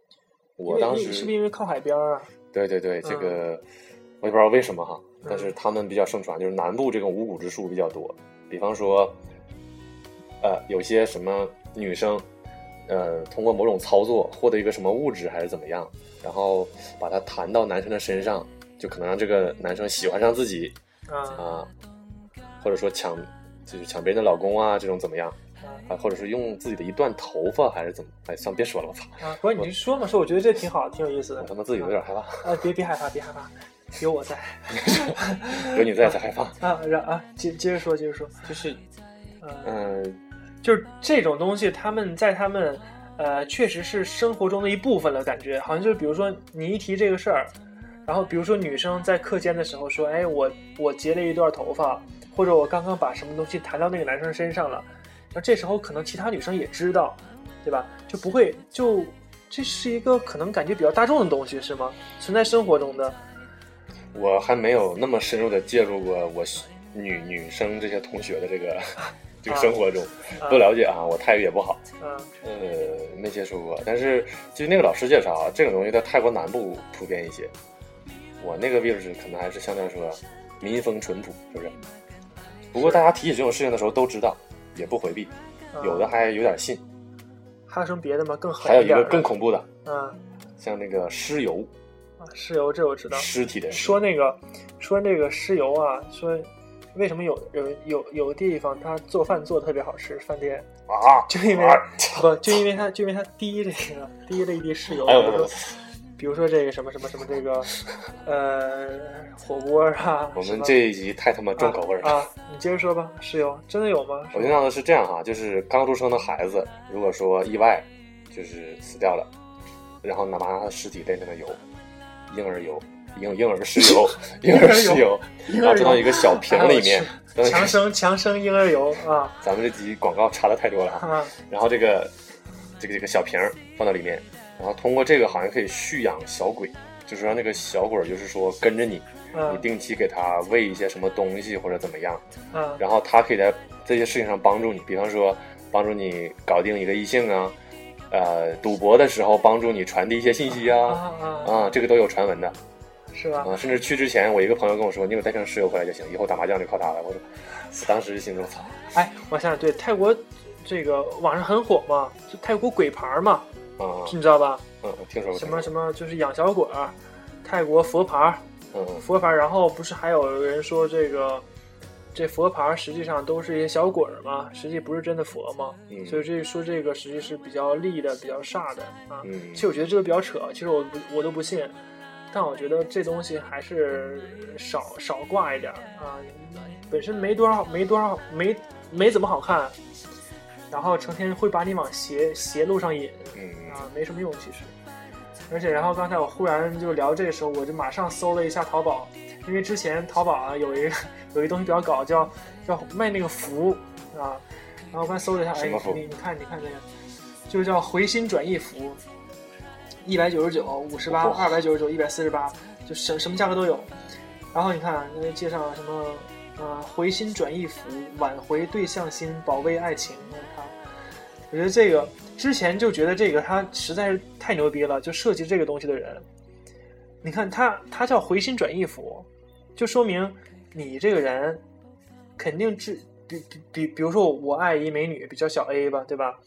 我当时是不是因为靠海边儿啊？对对对，这嗯个我也不知道为什么哈，嗯但是他们比较盛传，就是南部这种巫蛊之术比较多。比方说，呃，有些什么女生，呃，通过某种操作获得一个什么物质还是怎么样，然后把它弹到男生的身上，就可能让这个男生喜欢上自己啊啊，或者说抢就是抢别人的老公啊，这种怎么样啊啊，或者是用自己的一段头发还是怎么？哎，算了，别说了，我操，啊！不是，你就说嘛，说我觉得这挺好，挺有意思的。我他妈自己有点害怕，啊，别别害怕，别害怕，有我在 有你在才害怕。啊！让啊，接接着说，接着说，就是，嗯，嗯、就是这种东西，他们在他们呃，确实是生活中的一部分了，感觉好像就是，比如说你一提这个事儿，然后比如说女生在课间的时候说，哎，我我截了一段头发，或者我刚刚把什么东西弹到那个男生身上了，那这时候可能其他女生也知道，对吧？就不会就这是一个可能感觉比较大众的东西，是吗？存在生活中的，我还没有那么深入的介入过我女女生这些同学的这个这个生活中，啊不了解啊，我泰语也不好，嗯呃，没接触过。但是据那个老师介绍啊，这种东西在泰国南部普遍一些，我那个位置可能还是相对来说民风淳朴，是不是？不过大家提起这种事情的时候都知道，也不回避，嗯有的还有点信。还有什么别的吗？更狠还有一个更恐怖的，嗯像那个尸油，啊，尸油这我知道。尸体的尸说那个说那个尸油啊，说为什么有有有有地方他做饭做的特别好吃，饭店啊，就因为啊不就因为他就因为他滴这个滴了一滴尸油，哎呦比如说比如说这个什么什么什么这个呃火锅啊，我们这一集太他妈重口味了。啊啊，你接着说吧，尸油真的有吗？我听到的是这样哈，就是刚出生的孩子，如果说意外就是死掉了，然后拿拿他的尸体在那个油，婴儿油、婴婴儿石油、婴儿石油，然后装到一个小瓶里面。强生强生婴儿油啊 咱们这集广告插的太多了啊。啊然后这个这个这个小瓶放到里面，然后通过这个好像可以蓄养小鬼，就是让那个小鬼就是说跟着你，你啊定期给他喂一些什么东西或者怎么样，啊然后他可以在这些事情上帮助你，比方说帮助你搞定一个异性啊，呃，赌博的时候帮助你传递一些信息啊啊，啊啊，这个都有传闻的是吧？啊，甚至去之前，我一个朋友跟我说，你给我带上室友回来就行，以后打麻将就靠他了。我说，当时心中操，哎，我想想，对泰国这个网上很火嘛，就泰国鬼牌嘛，啊，你知道吧？嗯，听说过什么什么就是养小鬼儿，泰国佛牌，嗯嗯佛牌，然后不是还有人说这个这佛牌实际上都是一些小鬼儿嘛，实际不是真的佛嘛，嗯所以这说这个实际是比较利的、比较煞的啊。嗯其实我觉得这个比较扯，其实我不我都不信。但我觉得这东西还是少少挂一点儿啊，本身没多少没多少没没怎么好看，然后成天会把你往邪邪路上引嗯，啊，没什么用其实。而且，然后刚才我忽然就聊这个时候，我就马上搜了一下淘宝，因为之前淘宝啊有一个有一东西比较搞，叫叫卖那个符啊，然后我刚搜了一下，哎你你看你看这个，就叫回心转意符，一百九十九、五十八、哇二百九十九、一百四十八，就什什么价格都有。然后你看，那介绍什么呃回心转意符，挽回对象心，保卫爱情。你看，我觉得这个之前就觉得这个他实在是太牛逼了，就设计这个东西的人，你看他他叫回心转意符，就说明你这个人肯定是比比比，比如说我爱一美女，比较小 A 吧，对吧？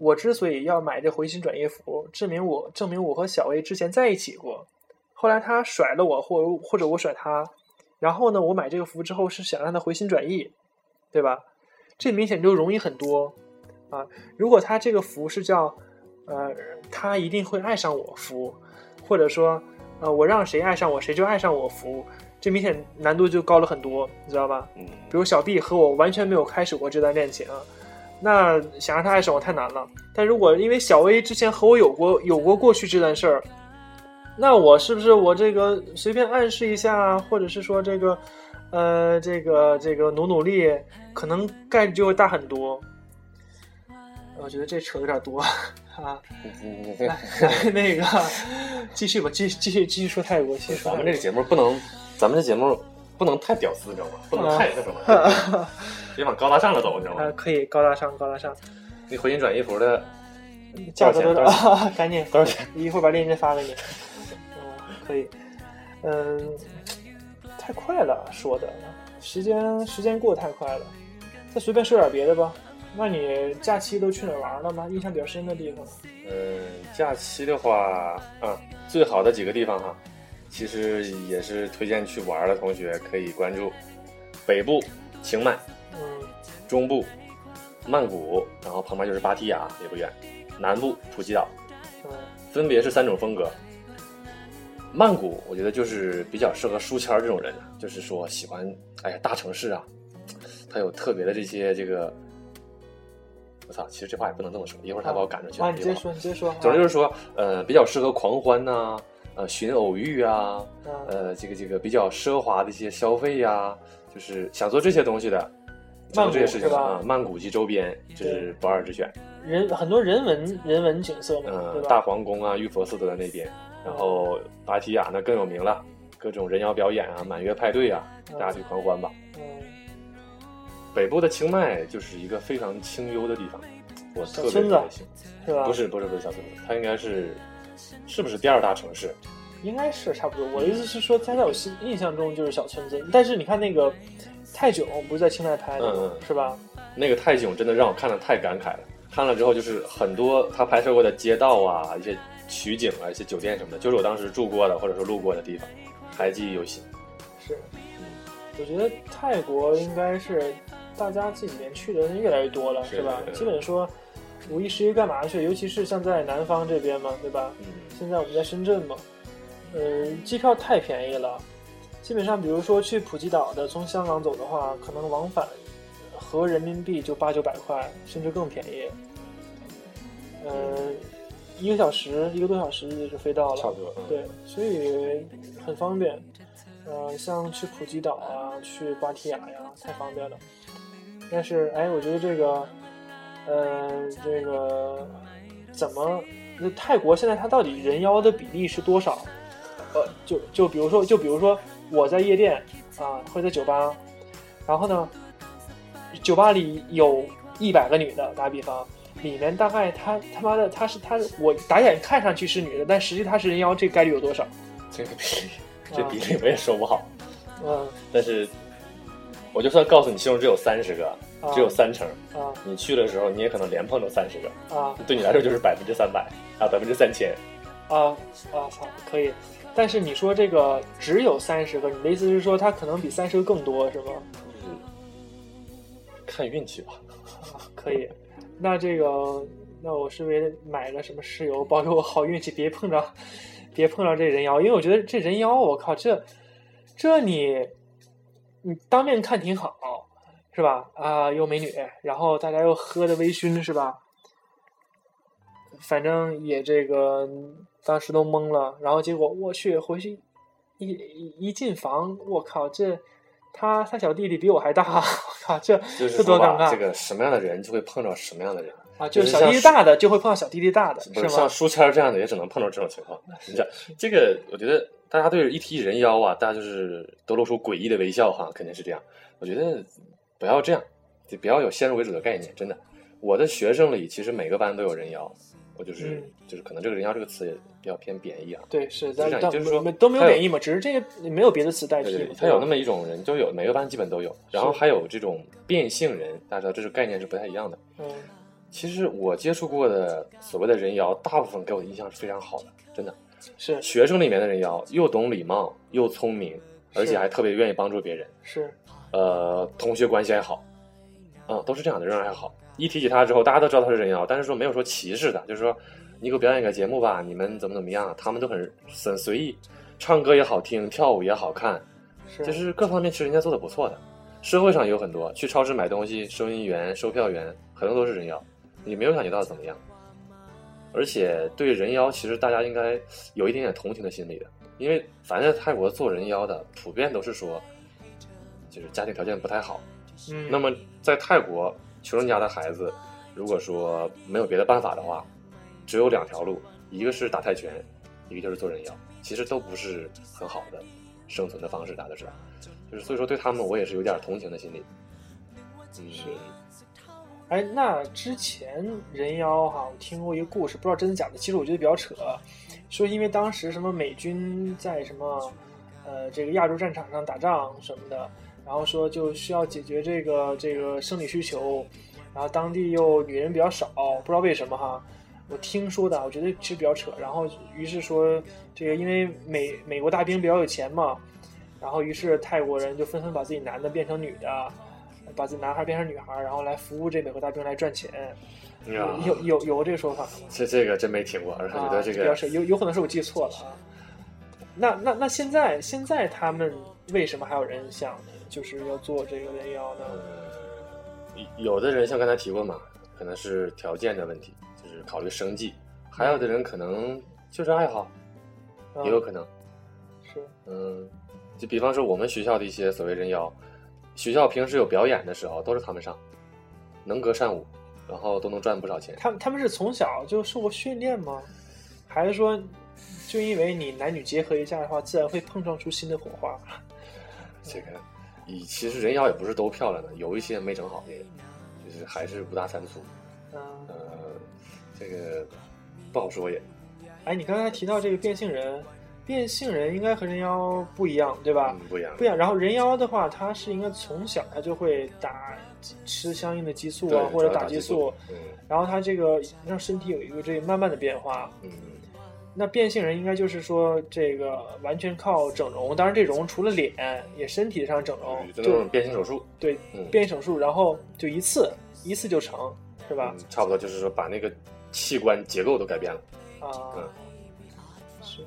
我之所以要买这回心转意符，证明我证明我和小 A 之前在一起过，后来他甩了我，或或者我甩他，然后呢，我买这个符之后是想让他回心转意，对吧？这明显就容易很多啊！如果他这个符是叫呃，他一定会爱上我符，或者说呃，我让谁爱上我，谁就爱上我符，这明显难度就高了很多，你知道吧？嗯，比如小 B 和我完全没有开始过这段恋情，那想让他爱上我太难了。但如果因为小 A 之前和我有过有过过去这段事儿，那我是不是我这个随便暗示一下，或者是说这个呃这个这个努努力，可能概率就会大很多。我觉得这扯有点多啊，来 那个继续吧，继继续继续说泰国，继续说泰国咱们这个节目不能，咱们这节目不能太屌丝，你知道吗？不能太那什么，别往高大上了走，你知道啊吗？可以高大上高大上，那回心转意服的价格都多少赶紧多少钱？一会儿把链接发给你。嗯，可以。嗯，太快了，说的时间时间过得太快了。再随便说点别的吧。那你假期都去哪儿玩了吗？印象比较深的地方？嗯，假期的话，啊，最好的几个地方哈，其实也是推荐去玩的同学可以关注。北部清迈，嗯中部曼谷，然后旁边就是芭提雅，也不远。南部普吉岛，嗯分别是三种风格。曼谷我觉得就是比较适合书签这种人，就是说喜欢哎呀大城市啊，它有特别的这些这个，我操，其实这话也不能这么说，一会儿他把我赶出去了。啊，你直接说，你直接说。总之就是说，呃，比较适合狂欢呐、呃，寻偶遇啊，啊，呃，这个这个比较奢华的一些消费呀、就是想做这些东西的，曼谷做这些事情啊，曼谷及周边这是不二之选。人很多人文人文景色嘛，嗯，吧？大皇宫啊，玉佛寺都在那边，然后芭提雅呢更有名了，各种人妖表演啊，满月派对啊，大家去狂欢吧。嗯，北部的清迈就是一个非常清幽的地方，我特别特别喜欢。是吧？不，是不是不是小村子，它应该是是不是第二大城市？应该是差不多。我的意思是说，它在我心印象中就是小村子，但是你看那个泰囧不是在清迈拍的吗？嗯嗯是吧？那个泰囧真的让我看的太感慨了。看了之后，就是很多他拍摄过的街道啊，一些取景啊，一些酒店什么的，就是我当时住过的或者说路过的地方，还记忆犹新。是，嗯我觉得泰国应该是大家这几年去的人越来越多了，是是吧？基本说五一、十一干嘛去？尤其是像在南方这边嘛，对吧？嗯，现在我们在深圳嘛，呃，机票太便宜了，基本上比如说去普吉岛的，从香港走的话，可能往返合人民币就八九百块，甚至更便宜。呃，一个小时、一个多小时就飞到了，差不多。嗯、对，所以很方便。呃，像去普吉岛啊，去芭提雅呀，太方便了。但是，哎，我觉得这个，呃，这个怎么？那泰国现在它到底人妖的比例是多少？呃，就就比如说，就比如说我在夜店啊，或者在酒吧，然后呢，酒吧里有一百个女的，打比方，里面大概她他妈的她是她我打眼看上去是女的，但实际她是人妖，这个概率有多少？这个比例，这比例我也说不好。嗯但是，我就算告诉你，其中只有三十个，啊只有三成，啊你去的时候，你也可能连碰到三十个，啊对你来说就是百分之三百啊，百分之三千。啊啊！操，可以。但是你说这个只有三十个，你的意思是说它可能比三十个更多是吗？嗯看运气吧。啊，可以。那这个，那我是不是也得买了什么石油，保佑我好运气，别碰着，别碰着这人妖，因为我觉得这人妖，我靠，这这你你当面看挺好，是吧？啊，又美女，然后大家又喝的微醺，是吧？反正也这个当时都懵了，然后结果我去回去一一一进房，我靠，这他他小弟弟比我还大，我靠，这这多尴，尬这个什么样的人就会碰到什么样的人。啊！就是小弟弟大的就会碰到小弟弟大的，是是像？书签儿这样的，也只能碰到这种情况。你这这个，我觉得大家对一提人妖啊，大家就是都露出诡异的微笑哈，肯定是这样。我觉得不要这样，就不要有先入为主的概念。真的，我的学生里其实每个班都有人妖，我就是、嗯就是可能这个人妖这个词也比较偏贬义啊。对，是，但就是说没都没有贬义嘛，只是这个没有别的词代替他有那么一种人，就有每个班基本都有。然后还有这种变性人，大家知道这是概念是不太一样的。嗯其实我接触过的所谓的人妖，大部分给我的印象是非常好的，真的。是学生里面的人妖又懂礼貌，又聪明，而且还特别愿意帮助别人，是呃，同学关系还好，嗯，都是这样的人还好。一提起他之后，大家都知道他是人妖，但是说没有说歧视的，就是说你给我表演个节目吧，你们怎么怎么样，他们都很很随意，唱歌也好听，跳舞也好看，是，就是各方面其实人家做的不错的。社会上有很多去超市买东西，收银员、售票员，很多都是人妖，你没有感觉到怎么样。而且对人妖，其实大家应该有一点点同情的心理的，因为反正泰国做人妖的，普遍都是说，就是家庭条件不太好。嗯，那么在泰国，穷人家的孩子，如果说没有别的办法的话，只有两条路，一个是打泰拳，一个就是做人妖，其实都不是很好的生存的方式，大家都知道。就是所以说对他们，我也是有点同情的心理。嗯，是哎，那之前人妖哈，我听过一个故事，不知道真的假的，其实我觉得比较扯，说因为当时什么美军在什么呃这个亚洲战场上打仗什么的，然后说就需要解决这个这个生理需求，然后当地又女人比较少，不知道为什么哈。我听说的，我觉得其实比较扯。然后于是说，这个因为美美国大兵比较有钱嘛，然后于是泰国人就纷纷把自己男的变成女的，把自己男孩变成女孩，然后来服务这美国大兵来赚钱。呀有有有过这个说法吗？这这个真没听过，而且觉啊，得这个比较扯，有有可能是我记错了啊。那那那现在现在他们为什么还有人想就是要做这个人妖呢？呃，有的人像刚才提过嘛，可能是条件的问题，就是考虑生计；还有的人可能就是爱好，啊也有可能。是嗯，就比方说我们学校的一些所谓人妖，学校平时有表演的时候都是他们上，能歌善舞，然后都能赚不少钱。他们他们是从小就受过训练吗？还是说就因为你男女结合一下的话，自然会碰撞出新的火花？这个，以其实人妖也不是都漂亮的，有一些没整好的，就是还是五大三粗。嗯，呃，这个不好说也。哎，你刚才提到这个变性人，变性人应该和人妖不一样，对吧？嗯，不一样不一。样。然后人妖的话，他是应该从小他就会打吃相应的激素对啊，或者打激素。嗯然后他这个让身体有一个这个慢慢的变化。嗯，那变性人应该就是说这个完全靠整容，当然这容除了脸，也身体上整容，就那种变性手术，对嗯，变性手术，然后就一次一次就成，是吧嗯？差不多就是说把那个器官结构都改变了。啊嗯，是，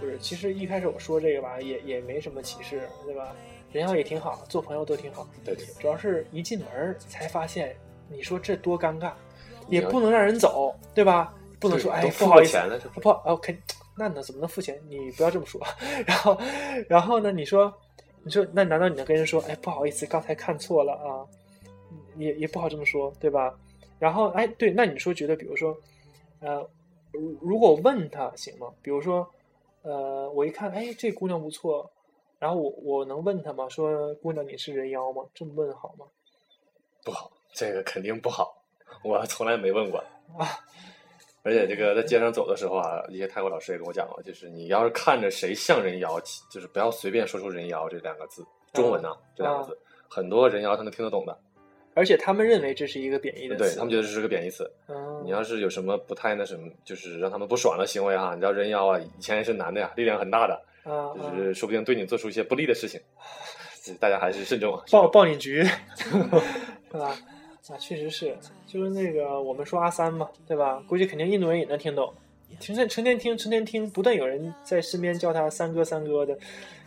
不是？其实一开始我说这个吧，也也没什么歧视，对吧？人妖也挺好，做朋友都挺好。对对，主要是一进门才发现，你说这多尴尬，也不能让人走，对吧？不能说哎付不好意思，过钱了，是不，OK，那呢怎么能付钱？你不要这么说。然后，然后呢？你说，你说，那难道你能跟人说，哎，不好意思，刚才看错了啊？也也不好这么说，对吧？然后，哎，对，那你说觉得，比如说，呃，如如果问他行吗？比如说，呃，我一看，哎，这姑娘不错，然后我我能问他吗？说，姑娘你是人妖吗？这么问好吗？不好，这个肯定不好，我从来没问过啊。而且这个在街上走的时候啊，一些泰国老师也跟我讲过，就是你要是看着谁像人妖，就是不要随便说出“人妖”这两个字，中文呐、这两个字，很多人妖他能听得懂的，而且他们认为这是一个贬义的词，对他们觉得这是个贬义词。嗯，你要是有什么不太那什么，就是让他们不爽的行为哈，你知道人妖啊，以前是男的呀，力量很大的，就是说不定对你做出一些不利的事情，大家还是慎重啊。报报警局，是吧？啊，确实是，就是那个我们说阿三嘛，对吧？估计肯定印度人也能听懂，成天成天听，成天听，不断有人在身边叫他三哥三哥的，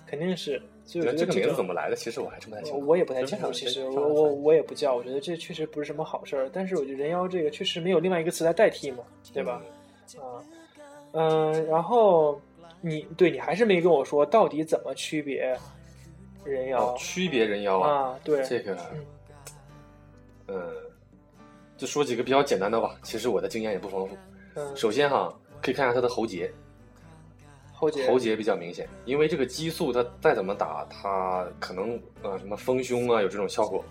肯定是。所以我觉得这个名字怎么来的？其实我还真不太清楚。我我也不太清楚，其实我我我也不叫，我觉得这确实不是什么好事儿。但是我觉得人妖这个确实没有另外一个词来代替嘛，对吧？啊，嗯、然后你对你还是没跟我说到底怎么区别人妖哦，区别人妖啊，啊？对，这个就说几个比较简单的吧。其实我的经验也不丰富。嗯，首先哈，可以看一下它的喉结，喉结喉结比较明显，因为这个激素它再怎么打，它可能呃什么丰胸啊有这种效果，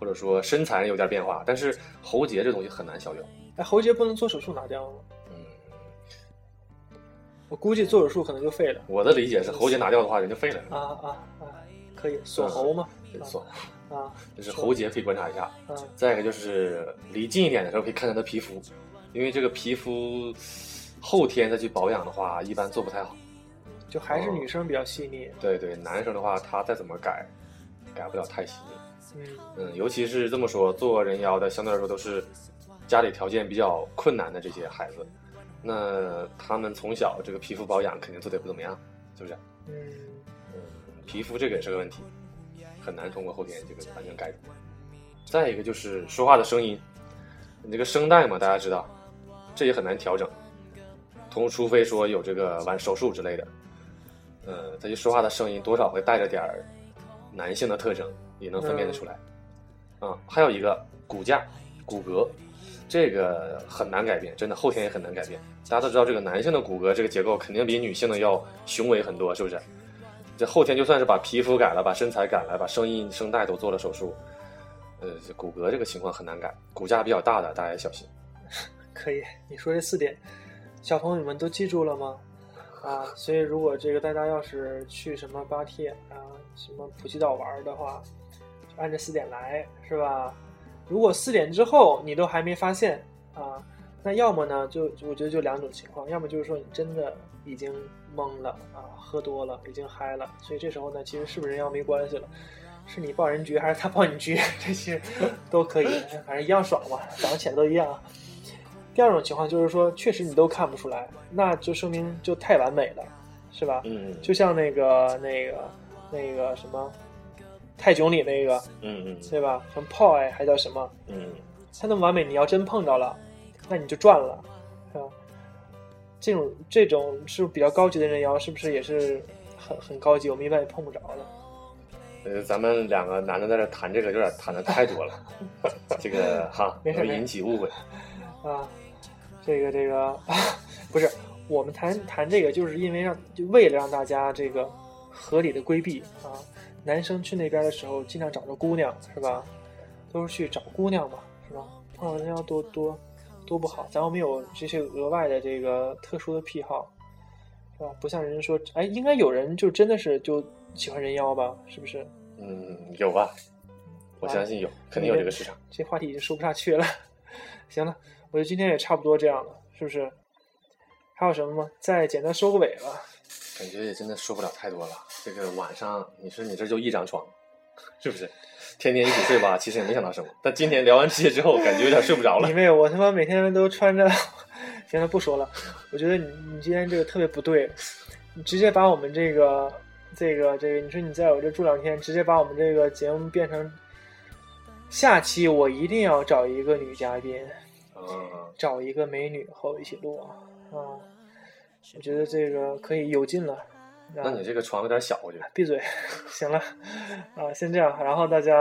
或者说身材有点变化，但是喉结这东西很难消掉。哎，喉结不能做手术拿掉吗？嗯，我估计做手术可能就废了。我的理解是喉结拿掉的话人就废了。啊啊啊！可以锁喉嘛？锁，啊就是喉结可以观察一下。啊再一个就是离近一点的时候可以看它的皮肤，因为这个皮肤后天再去保养的话，一般做不太好。就还是女生比较细腻。对对，男生的话他再怎么改，改不了太细腻。嗯嗯，尤其是这么说，做人妖的相对来说都是家里条件比较困难的这些孩子，那他们从小这个皮肤保养肯定做的不怎么样，是不是？嗯嗯，皮肤这个也是个问题，很难通过后天这个完全改变。再一个就是说话的声音，你这个声带嘛，大家知道，这也很难调整，同除非说有这个完手术之类的，呃，他就说话的声音多少会带着点儿男性的特征，也能分辨得出来。啊，还有一个骨架、骨骼，这个很难改变，真的后天也很难改变。大家都知道，这个男性的骨骼这个结构肯定比女性的要雄伟很多，是不是？这后天就算是把皮肤改了，把身材改了，把声音、声带都做了手术，呃，骨骼这个情况很难改。骨架比较大的，大家也小心。可以，你说这四点，小朋友们都记住了吗？啊，所以如果这个大家要是去什么芭提雅啊、什么普吉岛玩的话，就按这四点来，是吧？如果四点之后你都还没发现啊，那要么呢，就就我觉得就两种情况，要么就是说你真的已经懵了啊，喝多了，已经嗨了，所以这时候呢，其实是不是人妖没关系了。是你抱人局还是他抱你局，这些都可以，反正一样爽嘛，早上起来都一样。第二种情况就是说，确实你都看不出来，那就说明就太完美了，是吧？嗯就像那个那个那个什么泰囧里那个，嗯嗯对吧？什么 Poi，还叫什么？嗯，他那么完美，你要真碰着了，那你就赚了，是吧？这种这种是比较高级的人妖，是不是也是很很高级？我们一般也碰不着的。呃，咱们两个男的在这谈这个，有点谈的太多了，这个哈会引起误会。啊，这个这个 不是我们谈谈这个，就是因为让就为了让大家这个合理的规避啊，男生去那边的时候尽量找着姑娘是吧？都是去找姑娘嘛是吧？碰到人妖多多多不好，咱又没有这些额外的这个特殊的癖好，是吧？不像人家说，哎，应该有人就真的是就喜欢人妖吧？是不是？嗯，有吧？我相信有，肯定有这个市场。这话题已经说不下去了。行了，我觉得今天也差不多这样了，是不是？还有什么吗？再简单收个尾吧。感觉也真的说不了太多了。这个晚上，你说你这就一张床，是不是？天天一起睡吧，其实也没想到什么。但今天聊完这些之后，感觉有点睡不着了你。妹，我他妈每天都穿着，行了，不说了。我觉得你你今天这个特别不对，你直接把我们这个这个这个，你说你在我这住两天，直接把我们这个节目变成下期我一定要找一个女嘉宾，嗯，找一个美女和我一起录啊。啊我觉得这个可以有劲了。那你这个床有点小，我觉得。闭嘴，行了，啊，先这样，然后大家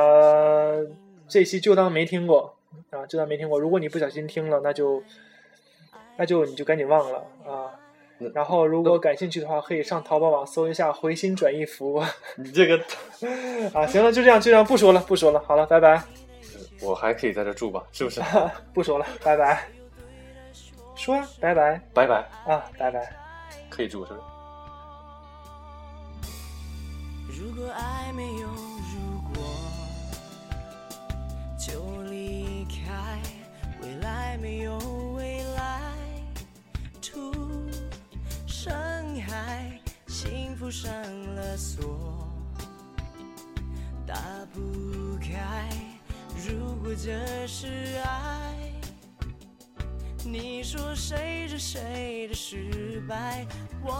这期就当没听过啊，就当没听过。如果你不小心听了，那就那就你就赶紧忘了啊。然后如果感兴趣的话，可以上淘宝网搜一下回心转意服务你这个，啊。行了，就这样，就这样，不说了，不说了，好了，拜拜，我还可以在这住吧？是不是？不说了，拜拜。说呀，拜拜拜拜，啊，拜拜。可以住是不是？如果爱没有如果，就离开；未来没有未来，图伤害，幸福上了锁，打不开。如果这是爱，你说谁是谁的失败？我。